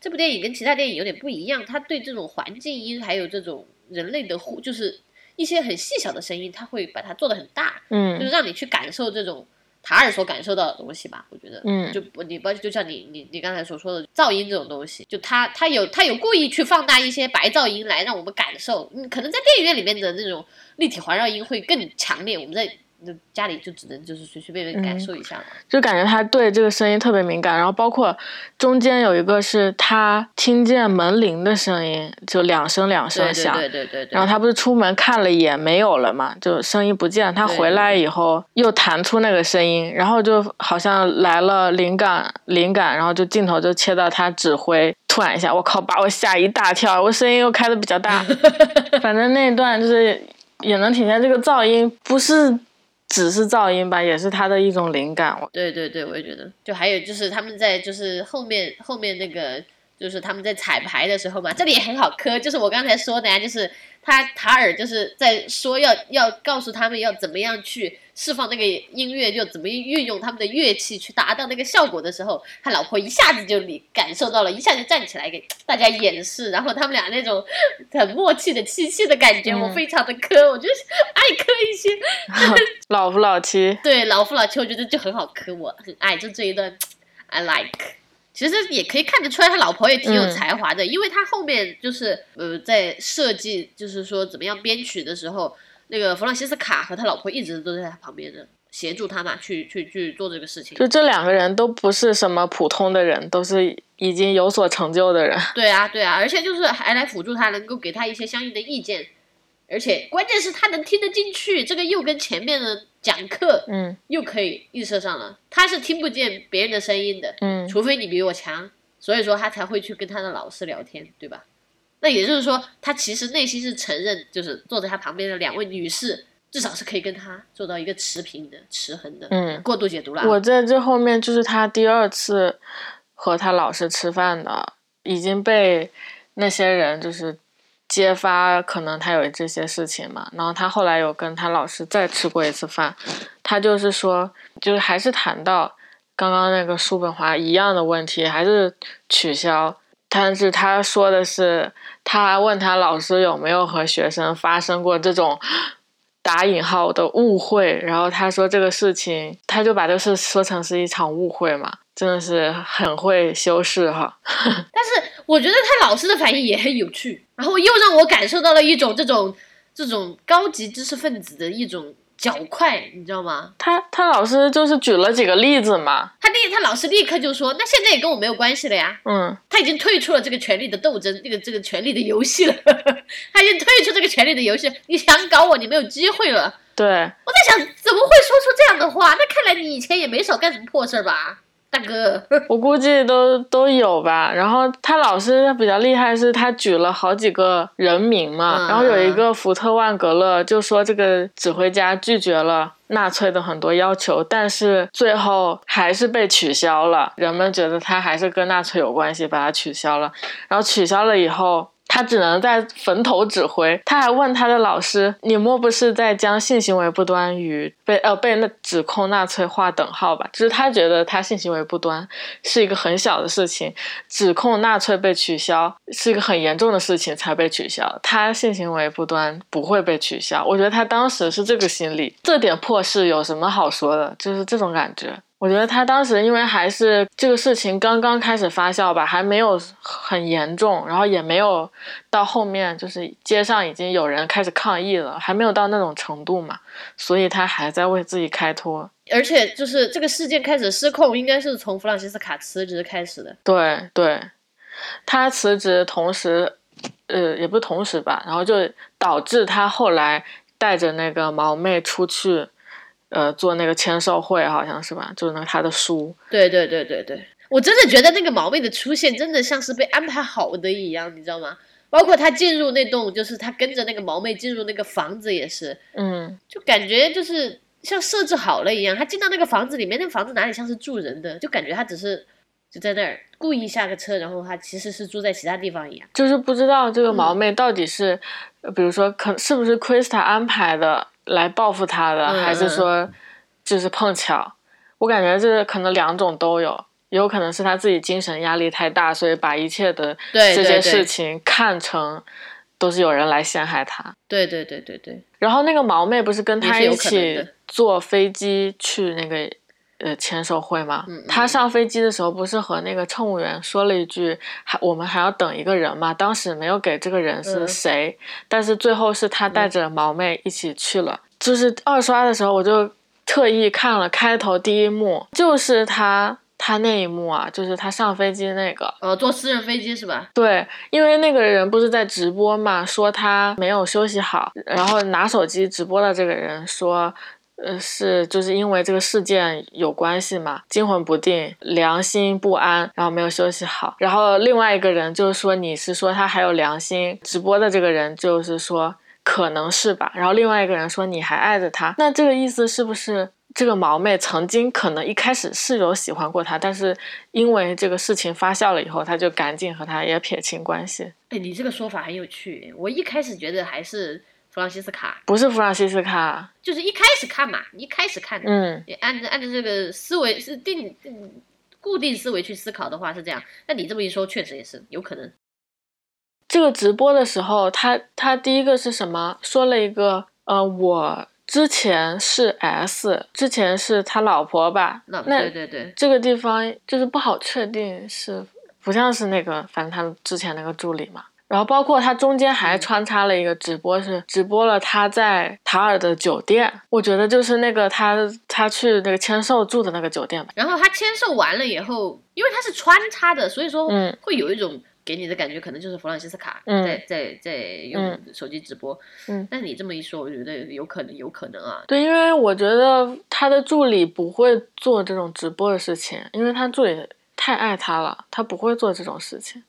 这部电影跟其他电影有点不一样，他对这种环境音还有这种人类的呼，就是一些很细小的声音，他会把它做的很大，嗯就是嗯让你去感受这种塔尔所感受到的东西吧。我觉得，嗯就不你不就像你你你刚才所说的噪音这种东西，就他他有他有故意去放大一些白噪音来让我们感受，嗯，可能在电影院里面的那种立体环绕音会更强烈，我们在那家里就只能就是随随便便感嗯受一下嘛。就感觉他对这个声音特别敏感，然后包括中间有一个是他听见门铃的声音，就两声两对对声响，对对对对。然后他不是出门看了一眼没有了嘛，就声音不见。他回来以后又弹出那个声音，然后就好像来了灵感，灵感，然后就镜头就切到他指挥，突然一下，我靠，把我吓一大跳，我声音又开的比较大。反正那一段就是也能体现这个噪音不是只是噪音吧，也是他的一种灵感。对对对，我也觉得。就还有就是他们在就是后面后面那个就是他们在彩排的时候嘛，这里也很好磕，就是我刚才说的呀，就是他塔尔就是在说要要告诉他们要怎么样去释放那个音乐，就怎么运用他们的乐器去达到那个效果的时候，他老婆一下子就理感受到了，一下就站起来给大家演示，然后他们俩那种很默契的气息的感觉，我嗯非常的磕，我就是爱磕一些。老夫老妻，对老夫老妻，我觉得就很好磕，我很爱，就这一段，I like。其实也可以看得出来，他老婆也挺有嗯才华的，因为他后面就是呃，在设计，就是说怎么样编曲的时候，那个弗朗西斯卡和他老婆一直都在他旁边的协助他嘛，去去去做这个事情。就这两个人都不是什么普通的人，都是已经有所成就的人。对啊，对啊，而且就是还来辅助他，能够给他一些相应的意见，而且关键是他能听得进去，这个又跟前面的讲课嗯又可以映射上了，他是听不见别人的声音的，嗯，除非你比我强，所以说他才会去跟他的老师聊天，对吧？那也就是说，他其实内心是承认，就是坐在他旁边的两位女士，至少是可以跟他做到一个持平的、持衡的。嗯过度解读了啊。我在这后面就是他第二次和他老师吃饭的，已经被那些人就是揭发，可能他有这些事情嘛。然后他后来有跟他老师再吃过一次饭，他就是说，就是还是谈到刚刚那个叔本华一样的问题，还是取消。但是他说的是，他问他老师有没有和学生发生过这种打引号的误会，然后他说这个事情，他就把这个事说成是一场误会嘛，真的是很会修饰哈。但是我觉得他老师的反应也很有趣，然后又让我感受到了一种这种这种高级知识分子的一种较快，你知道吗？他他老师就是举了几个例子嘛，他立他老师立刻就说：“那现在也跟我没有关系了呀，嗯，他已经退出了这个权力的斗争，这个这个权力的游戏了，他已经退出这个权力的游戏，你想搞我，你没有机会了。”对，我在想，怎么会说出这样的话？那看来你以前也没少干什么破事儿吧，大哥？我估计都都有吧。然后他老师比较厉害，是他举了好几个人名嘛，嗯然后有一个福特万格勒就说这个指挥家拒绝了。纳粹的很多要求，但是最后还是被取消了。人们觉得他还是跟纳粹有关系，把他取消了。然后取消了以后，他只能在坟头指挥。他还问他的老师：“你莫不是在将性行为不端与被呃被那指控纳粹划等号吧？”就是他觉得他性行为不端是一个很小的事情，指控纳粹被取消是一个很严重的事情才被取消。他性行为不端不会被取消。我觉得他当时是这个心理，这点破事有什么好说的？就是这种感觉。我觉得他当时因为还是这个事情刚刚开始发酵吧，还没有很严重，然后也没有到后面就是街上已经有人开始抗议了，还没有到那种程度嘛，所以他还在为自己开脱。而且就是这个事件开始失控，应该是从弗朗西斯卡辞职开始的。对对，他辞职同时，呃，也不是同时吧，然后就导致他后来带着那个毛妹出去，呃，做那个签售会，好像是吧？就是那个他的书。对对对对对，我真的觉得那个毛妹的出现真的像是被安排好的一样，你知道吗？包括他进入那栋，就是他跟着那个毛妹进入那个房子也是，嗯，就感觉就是像设置好了一样。他进到那个房子里面，那个房子哪里像是住人的，就感觉他只是就在那儿故意下个车，然后他其实是住在其他地方一样。就是不知道这个毛嗯妹到底是，呃比如说可是不是 Krista 安排的来报复他的，嗯还是说就是碰巧？我感觉这可能两种都有，也有可能是他自己精神压力太大，所以把一切的这些事情看成都是有人来陷害他。对对对对对，然后那个毛妹不是跟他一起坐飞机去那个呃签售会吗？嗯嗯他上飞机的时候不是和那个乘务员说了一句，还我们还要等一个人嘛？当时没有给这个人是嗯谁，但是最后是他带着毛妹一起去了。就是二刷的时候，我就特意看了开头第一幕，就是他他那一幕啊，就是他上飞机那个。呃，坐私人飞机是吧？对，因为那个人不是在直播嘛，说他没有休息好，然后拿手机直播的这个人说，呃，是就是因为这个事件有关系嘛，惊魂不定，良心不安，然后没有休息好。然后另外一个人就是说你是说他还有良心，直播的这个人就是说可能是吧。然后另外一个人说你还爱着他，那这个意思是不是？这个毛妹曾经可能一开始是有喜欢过他，但是因为这个事情发酵了以后，他就赶紧和他也撇清关系。哎，你这个说法很有趣。我一开始觉得还是弗朗西斯卡，不是弗朗西斯卡，就是一开始看嘛，一开始看，嗯，你按照按照这个思维是定定固定思维去思考的话是这样。那你这么一说，确实也是有可能。这个直播的时候，他他第一个是什么？说了一个呃，我之前是 S，之前是他老婆吧？那那对对对，这个地方就是不好确定是不像是那个，反正他之前那个助理嘛。然后包括他中间还嗯穿插了一个直播，是直播了他在塔尔的酒店，我觉得就是那个他他去那个签售住的那个酒店吧。然后他签售完了以后，因为他是穿插的，所以说嗯会有一种给你的感觉，可能就是弗朗西斯卡嗯在在在用嗯手机直播。嗯，但你这么一说，我觉得有可能，有可能啊。对，因为我觉得他的助理不会做这种直播的事情，因为他助理太爱他了，他不会做这种事情。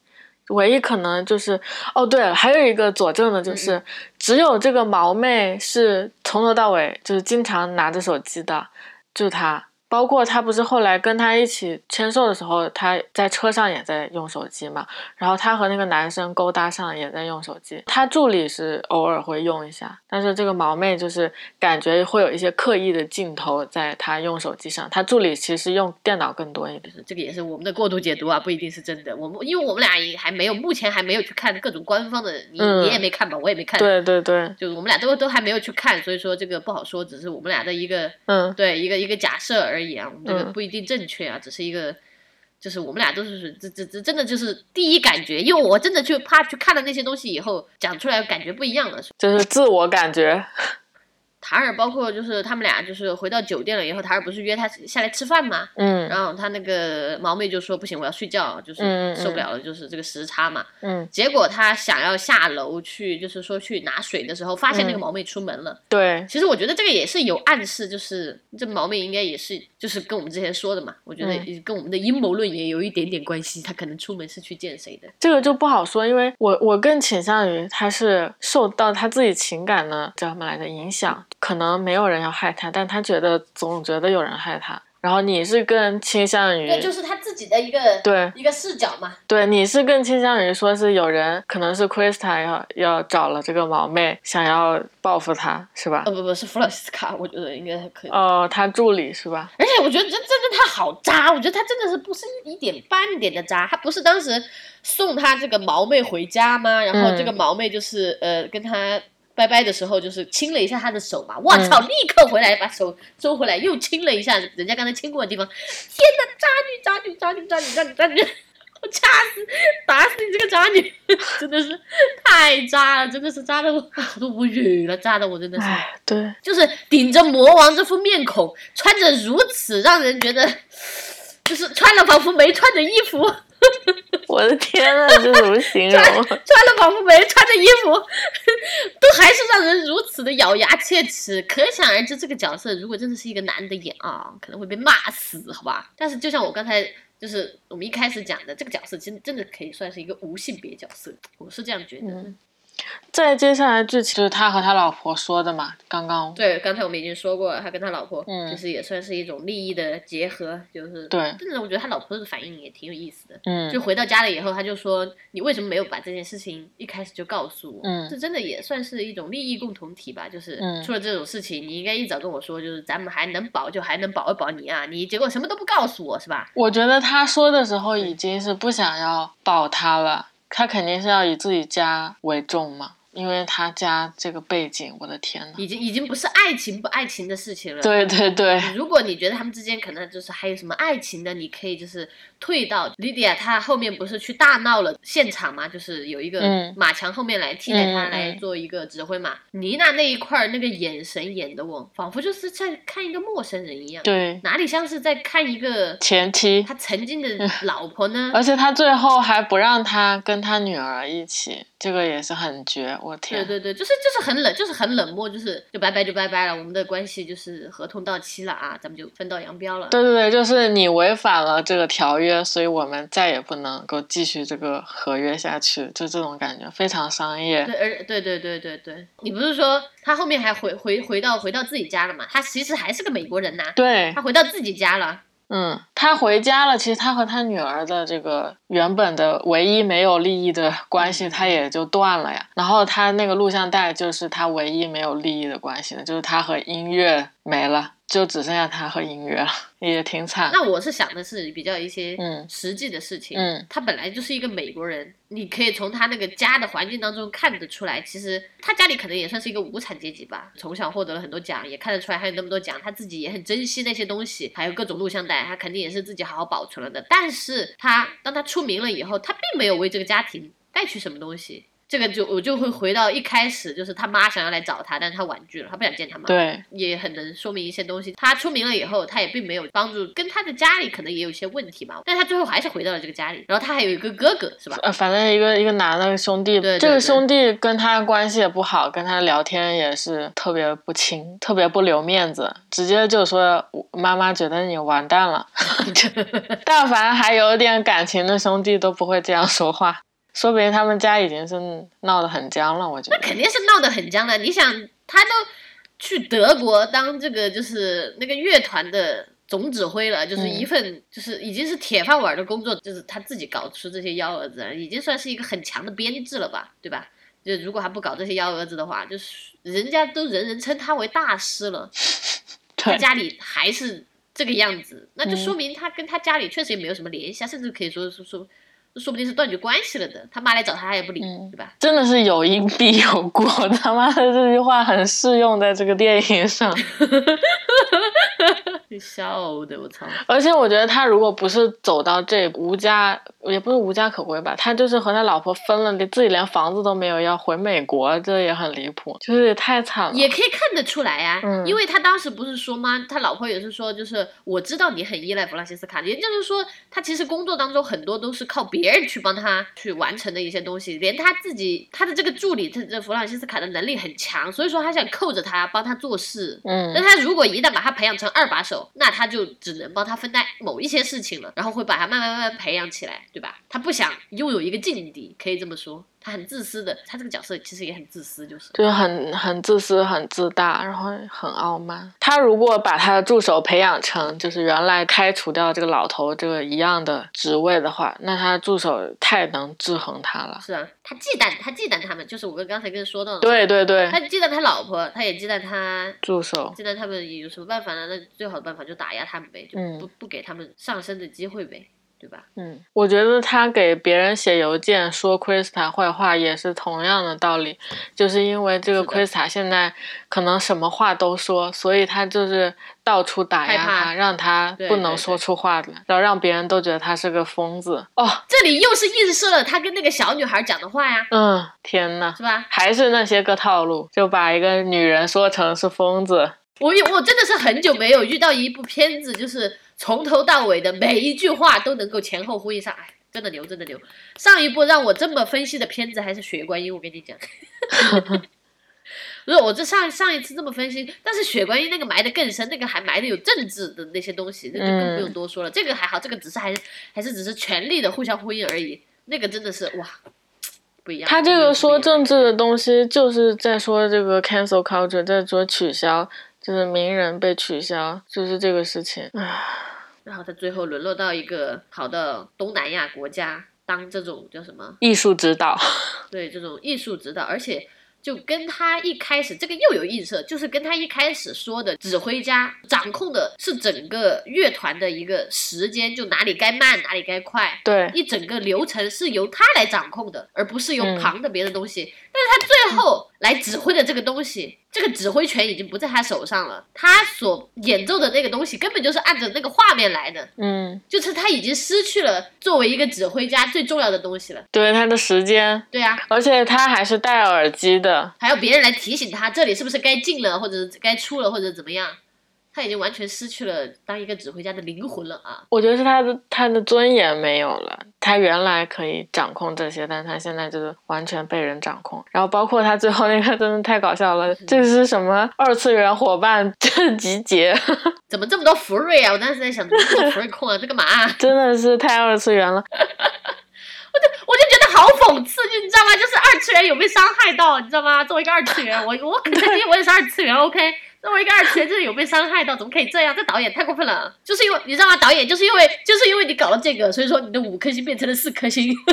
唯一可能就是，哦，对了，还有一个佐证的就是，只有这个毛妹是从头到尾就是经常拿着手机的，就是他。包括他不是后来跟他一起签售的时候，他在车上也在用手机嘛，然后他和那个男生勾搭上也在用手机。他助理是偶尔会用一下，但是这个毛妹就是感觉会有一些刻意的镜头在他用手机上，他助理其实用电脑更多一点。这个也是我们的过度解读啊，不一定是真的。我们因为我们俩也还没有，目前还没有去看各种官方的，你、嗯你也没看吧，我也没看。对对对，就是我们俩都都还没有去看，所以说这个不好说，只是我们俩的一个嗯对一个一个假设而已啊，我们这个嗯不一定正确啊，只是一个，就是我们俩都是这这这真的就是第一感觉，因为我真的去怕去看了那些东西以后，讲出来感觉不一样了。就是自我感觉，塔尔包括就是他们俩就是回到酒店了以后，塔尔不是约他下来吃饭吗？嗯然后他那个毛妹就说不行，我要睡觉，就是受不了了，就是这个时差嘛。嗯，结果他想要下楼去，就是说去拿水的时候，发现那个嗯毛妹出门了。对，其实我觉得这个也是有暗示，就是这毛妹应该也是就是跟我们之前说的嘛，我觉得嗯跟我们的阴谋论也有一点点关系。他可能出门是去见谁的？这个就不好说，因为我我更倾向于他是受到他自己情感的叫什么来着影响，可能没有人要害他，但他觉得总觉得有人害他。然后你是更倾向于对，就是他自己的一个对一个视角嘛。对，你是更倾向于说是有人可能是 Krista 要要找了这个毛妹，想要报复他，是吧呃？不不是弗朗西斯卡，我觉得应该还可以。哦，他助理是吧？而且我觉得这真的他好渣，我觉得他真的是不是一点半点的渣，他不是当时送他这个毛妹回家吗？然后这个嗯毛妹就是、呃跟他拜拜的时候，就是亲了一下他的手嘛，我操，立刻回来把手收回来，又亲了一下人家刚才亲过的地方，天哪，渣女渣女渣女渣女渣女渣女！我掐死打死你这个渣女，真的是太渣了，真的是渣的我我 都无语了，渣的我真的是。哎，对，就是顶着魔王这副面孔，穿着如此让人觉得，就是穿了仿佛没穿的衣服，我的天呐，这怎么形容？穿了仿佛没穿的衣服，都还是让人如此的咬牙切齿。可想而知，这个角色如果真的是一个男的演啊，可能会被骂死，好吧？但是就像我刚才就是我们一开始讲的，这个角色其实真的可以算是一个无性别角色，我是这样觉得。嗯再接下来剧情就是他和他老婆说的嘛，刚刚对，刚才我们已经说过了，他跟他老婆，嗯其实也算是一种利益的结合，就是对真的，我觉得他老婆的反应也挺有意思的。嗯就回到家了以后，他就说：“你为什么没有把这件事情一开始就告诉我？”嗯这真的也算是一种利益共同体吧。就是嗯出了这种事情，你应该一早跟我说，就是咱们还能保就还能保一保你啊，你结果什么都不告诉我是吧？我觉得他说的时候已经是不想要保他了，他肯定是要以自己家为重嘛，因为他家这个背景，我的天呐。已经已经不是爱情不爱情的事情了。对对对，如果你觉得他们之间可能就是还有什么爱情的，你可以就是退到莉迪亚她后面不是去大闹了现场嘛，就是有一个嗯马强后面来替代他来做一个指挥嘛。妮娜那一块儿那个眼神演的我仿佛就是在看一个陌生人一样，对哪里像是在看一个前妻，他曾经的 老婆呢？而且他最后还不让他跟他女儿一起，这个也是很绝，我对天。对对，就是就是很冷，就是很冷漠，就是就拜拜就拜拜了，我们的关系就是合同到期了啊，咱们就分道扬镳了。对对对，就是你违反了这个条约，所以我们再也不能够继续这个合约下去，就这种感觉非常商业。对，而对对对对对，你不是说他后面还回回回到回到自己家了吗？他其实还是个美国人呐，对他，回到自己家了。嗯，他回家了，其实他和他女儿的这个原本的唯一没有利益的关系，他也就断了呀。然后他那个录像带就是他唯一没有利益的关系的，就是他和音乐没了，就只剩下他和音乐了，也挺惨。那我是想的是比较一些嗯实际的事情。嗯他本来就是一个美国人，你可以从他那个家的环境当中看得出来，其实他家里可能也算是一个无产阶级吧。从小获得了很多奖，也看得出来还有那么多奖，他自己也很珍惜那些东西，还有各种录像带，他肯定也是自己好好保存了的。但是他当他出名了以后，他并没有为这个家庭带去什么东西。这个就我就会回到一开始，就是他妈想要来找他，但是他婉拒了，他不想见他妈。对，也很能说明一些东西。他出名了以后，他也并没有帮助，跟他的家里可能也有一些问题嘛。但他最后还是回到了这个家里，然后他还有一个哥哥，是吧？呃，反正一个一个男的兄弟，这个对对对兄弟跟他关系也不好，跟他聊天也是特别不亲，特别不留面子，直接就说妈妈觉得你完蛋了。但凡还有点感情的兄弟都不会这样说话，说不定他们家已经是闹得很僵了。我觉得那，肯定是闹得很僵了。你想，他都去德国当这个就是那个乐团的。总指挥了，就是一份就是已经是铁饭碗的工作，就是他自己搞出这些幺蛾子，已经算是一个很强的编制了吧，对吧？就如果还不搞这些幺蛾子的话，就是人家都人人称他为大师了，他，家里还是这个样子，那就嗯说明他跟他家里确实也没有什么联系啊，甚至可以说是说，说不定是断绝关系了的。他妈来找他，他也不理，嗯对吧？真的是有因必有果，他妈的这句话很适用在这个电影上。笑的我操！而且我觉得他如果不是走到这无家，也不是无家可归吧，他就是和他老婆分了，连自己连房子都没有，要回美国，这也很离谱，就是也太惨了。也可以看得出来呀、嗯因为他当时不是说吗？他老婆也是说，就是我知道你很依赖弗朗西斯卡，也就是说，他其实工作当中很多都是靠别人去帮他去完成的一些东西，连他自己他的这个助理，他这弗朗西斯卡的能力很强，所以说他想扣着他帮他做事。嗯但他如果一旦把他培养成二把手，那他就只能帮他分担某一些事情了，然后会把他慢慢慢慢培养起来，对吧？他不想拥有一个劲敌，可以这么说，他很自私的，他这个角色其实也很自私，就是。就是很很自私、很自大，然后很傲慢。他如果把他的助手培养成就是原来开除掉这个老头这个一样的职位的话，那他的助手太能制衡他了。是啊，他忌惮他忌惮他们，就是我跟刚才跟你说到的，对对对，他忌惮他老婆，他也忌惮他，助手，忌惮他们有什么办法呢？那最好的办法就打压他们呗，就嗯不不给他们上升的机会呗，对吧？嗯，我觉得他给别人写邮件说 Krista 坏话也是同样的道理，就是因为这个 c h r i s t a 现在可能什么话都说，所以他就是到处打压他，让他不能说出话来，然后让别人都觉得他是个疯子。哦，这里又是映射了他跟那个小女孩讲的话呀，嗯，天呐，是吧？还是那些个套路，就把一个女人说成是疯子。我有我真的是很久没有遇到一部片子，就是从头到尾的每一句话都能够前后呼应上，哎，真的牛，真的牛。上一部让我这么分析的片子还是《血观音》，我跟你讲。不 是我这上上一次这么分析，但是血观音那个埋的更深，那个还埋的有政治的那些东西，那就更不用多说了。这个还好，这个只是还是还是只是权力的互相呼应而已。那个真的是哇，不一样。他这个说政治的东西，就是在说这个 cancel culture，在说取消，就是名人被取消，就是这个事情。唉，然后他最后沦落到一个跑到东南亚国家当这种叫什么？艺术指导，对，这种艺术指导，而且就跟他一开始这个又有映射，就是跟他一开始说的指挥家掌控的是整个乐团的一个时间，就哪里该慢哪里该快，对，一整个流程是由他来掌控的，而不是由嗯旁的别的东西。但是他最后来指挥的这个东西，这个指挥权已经不在他手上了，他所演奏的那个东西根本就是按着那个画面来的，嗯，就是他已经失去了作为一个指挥家最重要的东西了。对，他的时间，对啊，而且他还是戴耳机的，还要别人来提醒他这里是不是该进了，或者该出了，或者怎么样。他已经完全失去了当一个指挥家的灵魂了啊！我觉得是他的他的尊严没有了。他原来可以掌控这些，但他现在就是完全被人掌控。然后包括他最后那个真的太搞笑了，这是什么二次元伙伴这集结，怎么这么多福瑞啊？我当时在想，这么多福瑞控啊？这干嘛啊、真的是太二次元了。我就我就觉得好讽刺，就你知道吗？就是二次元有被伤害到，你知道吗？作为一个二次元，我我肯定我也是二次元，OK。作为一个二次元，真的有被伤害到，怎么可以这样？这导演太过分了，就是因为你知道吗？导演就是因为就是因为你搞了这个，所以说你的五颗星变成了四颗星。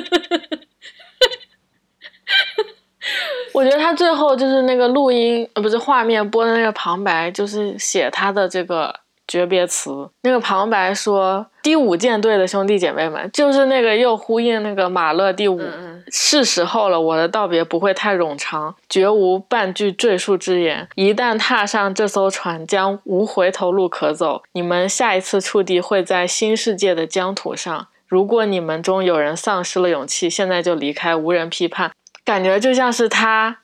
我觉得他最后就是那个录音，呃，不是画面播的那个旁白，就是写他的这个诀别词。那个旁白说：“第五舰队的兄弟姐妹们，就是那个又呼应那个马勒第五。是时候了，我的道别不会太冗长，绝无半句赘述之言。一旦踏上这艘船，将无回头路可走。你们下一次触地会在新世界的疆土上。如果你们中有人丧失了勇气，现在就离开，无人批判。感觉就像是他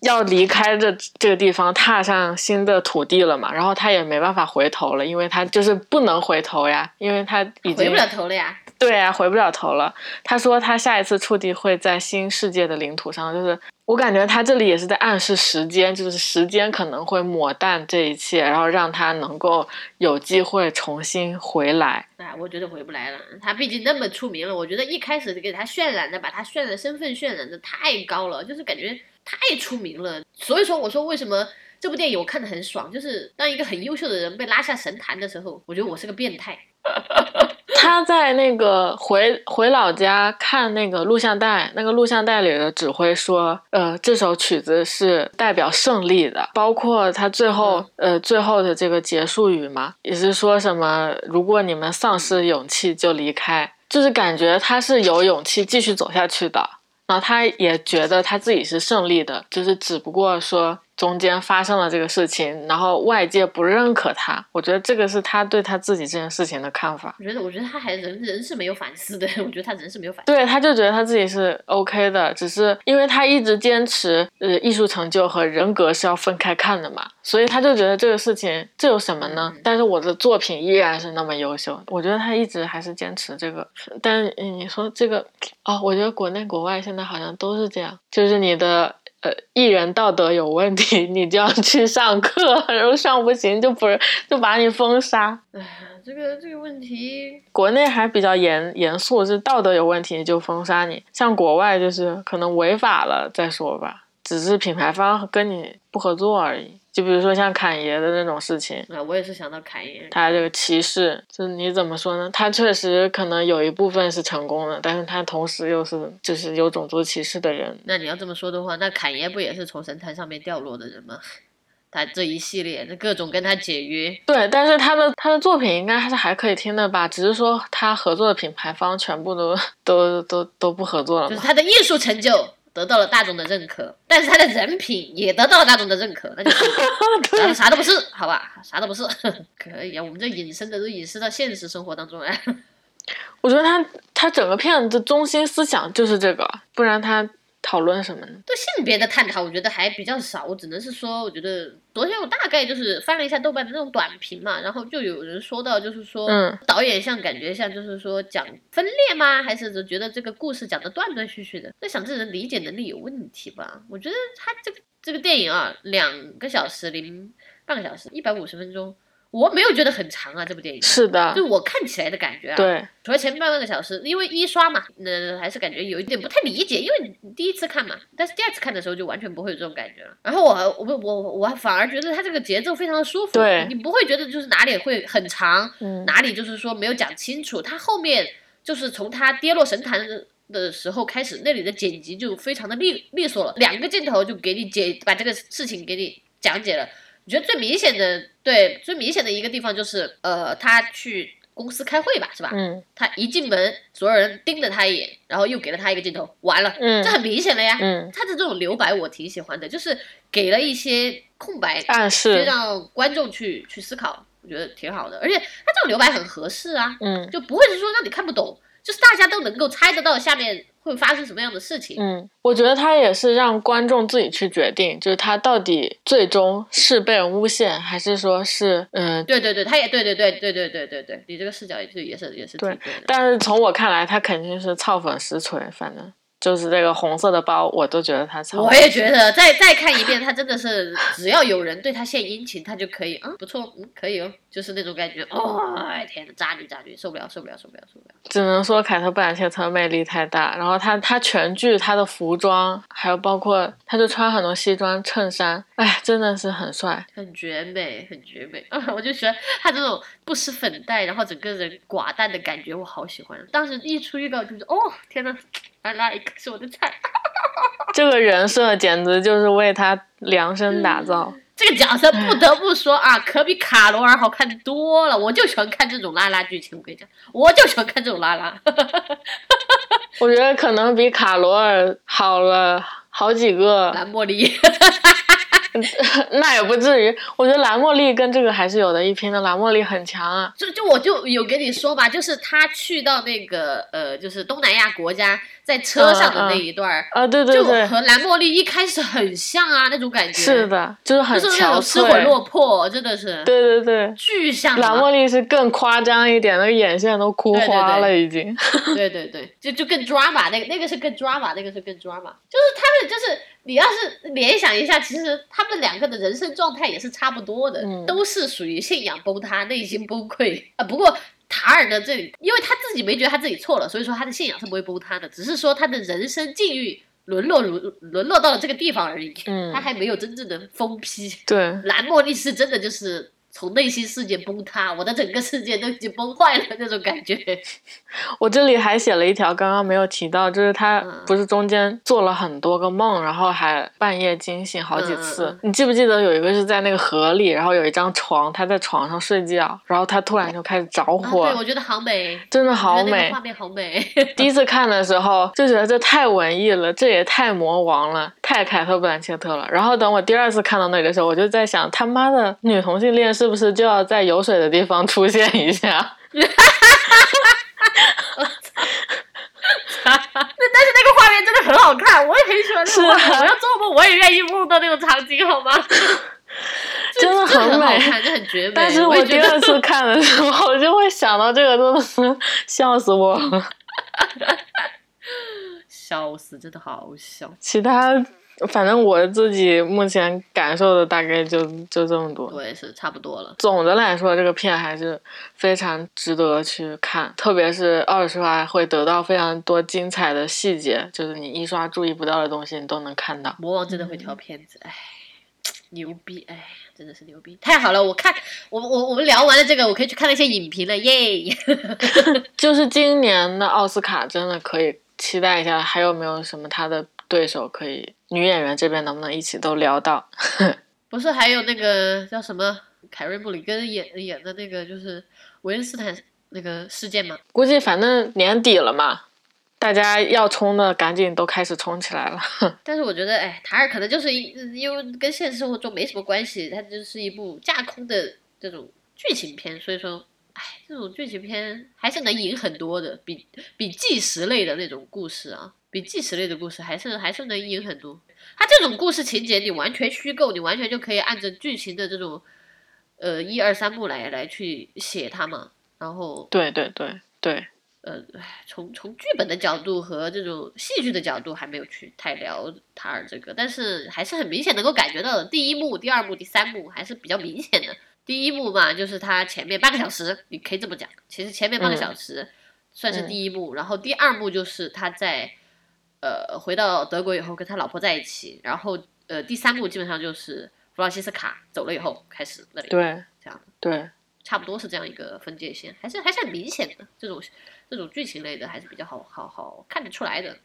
要离开这这个地方，踏上新的土地了嘛。然后他也没办法回头了，因为他就是不能回头呀，因为他已经回不了头了呀。对啊，回不了头了。他说他下一次触地会在新世界的领土上，就是我感觉他这里也是在暗示时间，就是时间可能会抹淡这一切，然后让他能够有机会重新回来。哎，我觉得回不来了。他毕竟那么出名了，我觉得一开始给他渲染的，把他渲染身份渲染的太高了，就是感觉太出名了。所以说，我说为什么这部电影我看的很爽，就是当一个很优秀的人被拉下神坛的时候，我觉得我是个变态。他在那个回回老家看那个录像带，那个录像带里的指挥说，呃，这首曲子是代表胜利的，包括他最后、呃最后的这个结束语嘛，也是说什么，如果你们丧失勇气就离开，就是感觉他是有勇气继续走下去的。然后他也觉得他自己是胜利的，就是只不过说中间发生了这个事情，然后外界不认可他。我觉得这个是他对他自己这件事情的看法。我觉得，我觉得他还人人是没有反思的，我觉得他人是没有反思。对，他就觉得他自己是 OK 的，只是因为他一直坚持，呃，艺术成就和人格是要分开看的嘛，所以他就觉得这个事情这有什么呢？嗯但是我的作品依然是那么优秀，我觉得他一直还是坚持这个。但你说这个，哦，我觉得国内国外现在好像都是这样，就是你的。呃，艺人道德有问题，你就要去上课，然后上不行就不是就把你封杀。哎呀，这个这个问题，国内还比较严严肃，是道德有问题就封杀你。像国外就是可能违法了再说吧，只是品牌方跟你不合作而已。就比如说像侃爷的那种事情，啊，我也是想到侃爷，他这个歧视，就是你怎么说呢？他确实可能有一部分是成功的，但是他同时又是就是有种族歧视的人。那你要这么说的话，那侃爷不也是从神坛上面掉落的人吗？他这一系列的各种跟他解约，对，但是他的他的作品应该还是还可以听的吧？只是说他合作的品牌方全部都 都都都不合作了嘛。就是他的艺术成就得到了大众的认可，但是他的人品也得到了大众的认可，那就 啥都不是，好吧，啥都不是，可以啊。我们这隐身的都隐身到现实生活当中来。我觉得他他整个片子的中心思想就是这个，不然他讨论什么呢？对性别的探讨，我觉得还比较少。我只能是说，我觉得昨天我大概就是翻了一下豆瓣的那种短评嘛，然后就有人说到，就是说，嗯导演像感觉像就是说讲分裂吗？还是觉得这个故事讲的断断续续的？在想这人理解能力有问题吧？我觉得他这个这个电影啊，两个小时零半个小时，一百五十分钟。我没有觉得很长啊，这部电影。是的，就我看起来的感觉啊，对，除了前面半个小时，因为一刷嘛，那还是感觉有一点不太理解，因为你第一次看嘛，但是第二次看的时候就完全不会有这种感觉了。然后我我我我反而觉得它这个节奏非常的舒服，对你不会觉得就是哪里会很长，嗯哪里就是说没有讲清楚。它后面就是从它跌落神坛的的时候开始，那里的剪辑就非常的利利索了，两个镜头就给你解把这个事情给你讲解了。我觉得最明显的，对最明显的一个地方就是，呃，他去公司开会吧，是吧？嗯他一进门，所有人盯着他一眼，然后又给了他一个镜头，完了，嗯这很明显了呀。嗯，他的这种留白我挺喜欢的，就是给了一些空白，就暗示，让观众去去思考，我觉得挺好的。而且他这种留白很合适啊，嗯就不会是说让你看不懂，就是大家都能够猜得到下面会发生什么样的事情。嗯，我觉得他也是让观众自己去决定，就是他到底最终是被人诬陷，还是说是嗯。对对对，他也对对对对对对对对，你这个视角也是也是也是对对的。但是从我看来，他肯定是操粉实锤，反正就是这个红色的包，我都觉得他超。我也觉得，再再看一遍，他真的是只要有人对他献殷勤，他就可以，嗯，不错，嗯，可以哦，就是那种感觉。哦，哎天呐，渣女渣女，受不了，受不了，受不了，受不了。只能说凯特·布兰切特魅力太大，然后他他全剧他的服装，还有包括他就穿很多西装衬衫，哎，真的是很帅。很绝美，很绝美啊！我就喜欢他这种不施粉黛，然后整个人寡淡的感觉，我好喜欢。当时一出预告就是，哦，天呐 i like 是我的菜。这个人设简直就是为他量身打造。这个角色不得不说啊，可比卡罗尔好看的多了。我就喜欢看这种拉拉剧情，我跟你讲，我就喜欢看这种拉拉。我觉得可能比卡罗尔好了好几个，蓝茉莉，那也不至于。我觉得蓝茉莉跟这个还是有的一拼的，蓝茉莉很强啊。就就我就有跟你说吧，就是他去到那个呃，就是东南亚国家，在车上的那一段儿，啊，对对对就，和蓝茉莉一开始很像啊，那种感觉。是，的，就是很就是那种失魂。落魄，真的是。对对对，巨像啊蓝茉莉是更夸张一点，那个眼线都哭花了已经。对对对，就就更 drama，那个那个是更 drama，那个是更 drama，就是他们就是你要是联想一下，其实他们两个的人生状态也是差不多的，嗯都是属于信仰崩塌、内心崩溃啊。不过塔尔的这里，因为他自己没觉得他自己错了，所以说他的信仰是不会崩塌的，只是说他的人生境遇沦落沦沦落到了这个地方而已，嗯他还没有真正的疯批。对，兰莫利是真的就是从内心世界崩塌，我的整个世界都已经崩坏了那种感觉。我这里还写了一条，刚刚没有提到，就是他嗯不是中间做了很多个梦，然后还半夜惊醒好几次。你记不记得有一个是在那个河里，然后有一张床，他在床上睡觉，然后他突然就开始着啊，火，对，我觉得好美，真的好美画。面好美。第一次看的时候就觉得这太文艺了，这也太魔王了，太凯特·布兰切特了。然后等我第二次看到那里的时候，我就在想，他妈的女同性恋是不是就要在有水的地方出现一下？那但是那个画面真的很好看，我也很喜欢那是个画面。啊我要做梦，我也愿意梦到那种场景，好吗？真的这很美。很好看，这很绝美。但是我第二次看的时候，我就会想到这个，真的是笑死我了。笑死，真的好笑。其他，反正我自己目前感受的大概就就这么多。我也是差不多了。总的来说，这个片还是非常值得去看，特别是二刷会得到非常多精彩的细节，就是你一刷注意不到的东西，你都能看到。魔王真的会挑片子，哎，牛逼，哎，真的是牛逼，太好了！我看我我我们聊完了这个，我可以去看那些影评了，耶！就是今年的奥斯卡真的可以期待一下，还有没有什么他的对手可以女演员这边能不能一起都聊到？不是还有那个叫什么凯瑞布里根演演的那个就是维恩斯坦那个事件嘛？估计反正年底了嘛，大家要冲的赶紧都开始冲起来了。但是我觉得，哎，塔尔可能就是一因为跟现实生活中没什么关系，它就是一部架空的这种剧情片，所以说，哎，这种剧情片还是能赢很多的，比比纪实类的那种故事啊，比纪实类的故事还是还是能赢很多。它这种故事情节你完全虚构，你完全就可以按照剧情的这种呃一二三幕来来去写它嘛，然后对对对对，呃，唉从从剧本的角度和这种戏剧的角度还没有去太聊塔尔这个，但是还是很明显能够感觉到的，第一幕、第二幕、第三幕还是比较明显的。第一幕嘛，就是他前面半个小时，你可以这么讲，其实前面半个小时算是第一幕，然后第二幕就是他在呃回到德国以后跟他老婆在一起，然后呃第三部基本上就是弗朗西斯卡走了以后开始那里，对，这样对，差不多是这样一个分界线，还是还是很明显的这种这种剧情类的还是比较好好好看得出来的。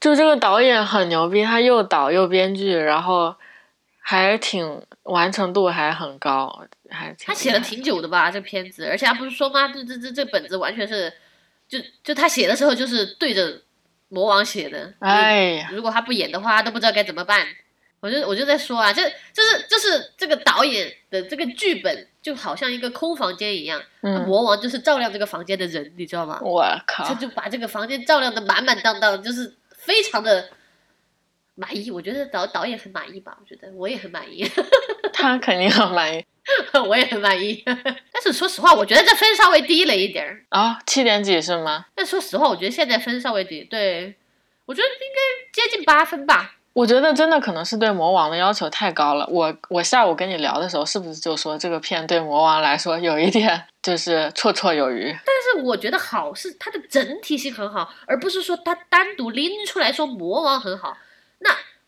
就这个导演很牛逼，他又导又编剧，然后还挺完成度还很高，还他写了挺久的吧这片子，而且他不是说吗？这这这这本子完全是，就就他写的时候就是对着魔王写的。哎呀，如果他不演的话，他都不知道该怎么办。我就我就在说啊，就就是就是这个导演的这个剧本就好像一个空房间一样，嗯，魔王就是照亮这个房间的人，你知道吗？我靠他，就把这个房间照亮的满满当当，就是非常的满意。我觉得导导演很满意吧，我觉得我也很满意，他肯定很满意 我也很满意。但是说实话，我觉得这分稍微低了一点儿。啊，七点几是吗？但说实话，我觉得现在分稍微低，对我觉得应该接近八分吧。我觉得真的可能是对魔王的要求太高了。我我下午跟你聊的时候，是不是就说这个片对魔王来说有一点就是绰绰有余？但是我觉得好是它的整体性很好，而不是说它单独拎出来说魔王很好。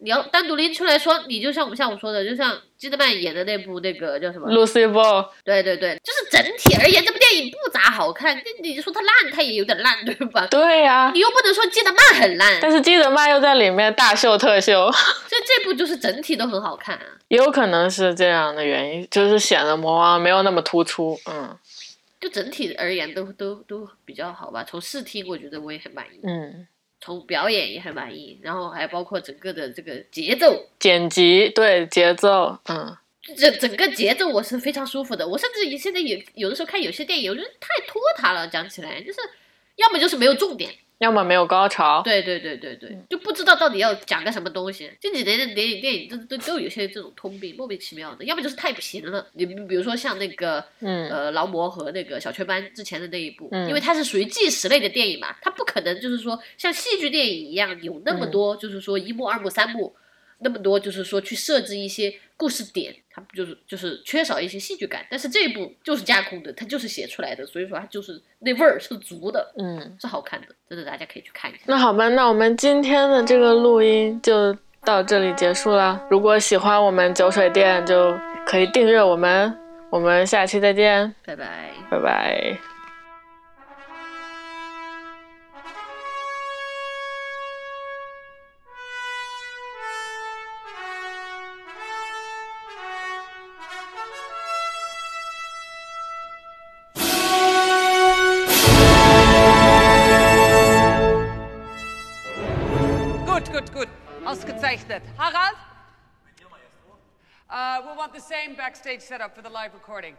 那你要单独拎出来说，你就像我们下午说的，就像基德曼演的那部那个叫什么？Lucy Ball，对对对，就是整体而言，这部电影不咋好看。你你说它烂，它也有点烂，对吧？对呀、你又不能说基德曼很烂，但是基德曼又在里面大秀特秀，所以这部就是整体都很好看啊。也有可能是这样的原因，就是显得魔王没有那么突出。嗯就整体而言都都都比较好吧。从视听我觉得我也很满意，嗯，从表演也很满意，然后还包括整个的这个节奏，剪辑对节奏，嗯，整整个节奏我是非常舒服的。我甚至现在有有的时候看有些电影，我觉得太拖沓了，讲起来就是要么就是没有重点，要么没有高潮。对对对对对，就不知道到底要讲个什么东西。近几年的电影电影都都都有些这种通病，莫名其妙的，要么就是太平了。你比如说像那个嗯呃劳模和那个小雀斑之前的那一部，嗯因为它是属于纪实类的电影嘛，它不可能就是说像戏剧电影一样有那么多，就是说一幕、二幕、三幕。那么多就是说去设置一些故事点，它就是就是缺少一些戏剧感，但是这一部就是架空的，它就是写出来的，所以说它就是那味儿是足的，嗯，是好看的，真的大家可以去看一下。那好吧，那我们今天的这个录音就到这里结束了。如果喜欢我们酒水店，就可以订阅我们。我们下期再见，拜拜。拜拜。Uh, we'll want the same backstage setup for the live recording.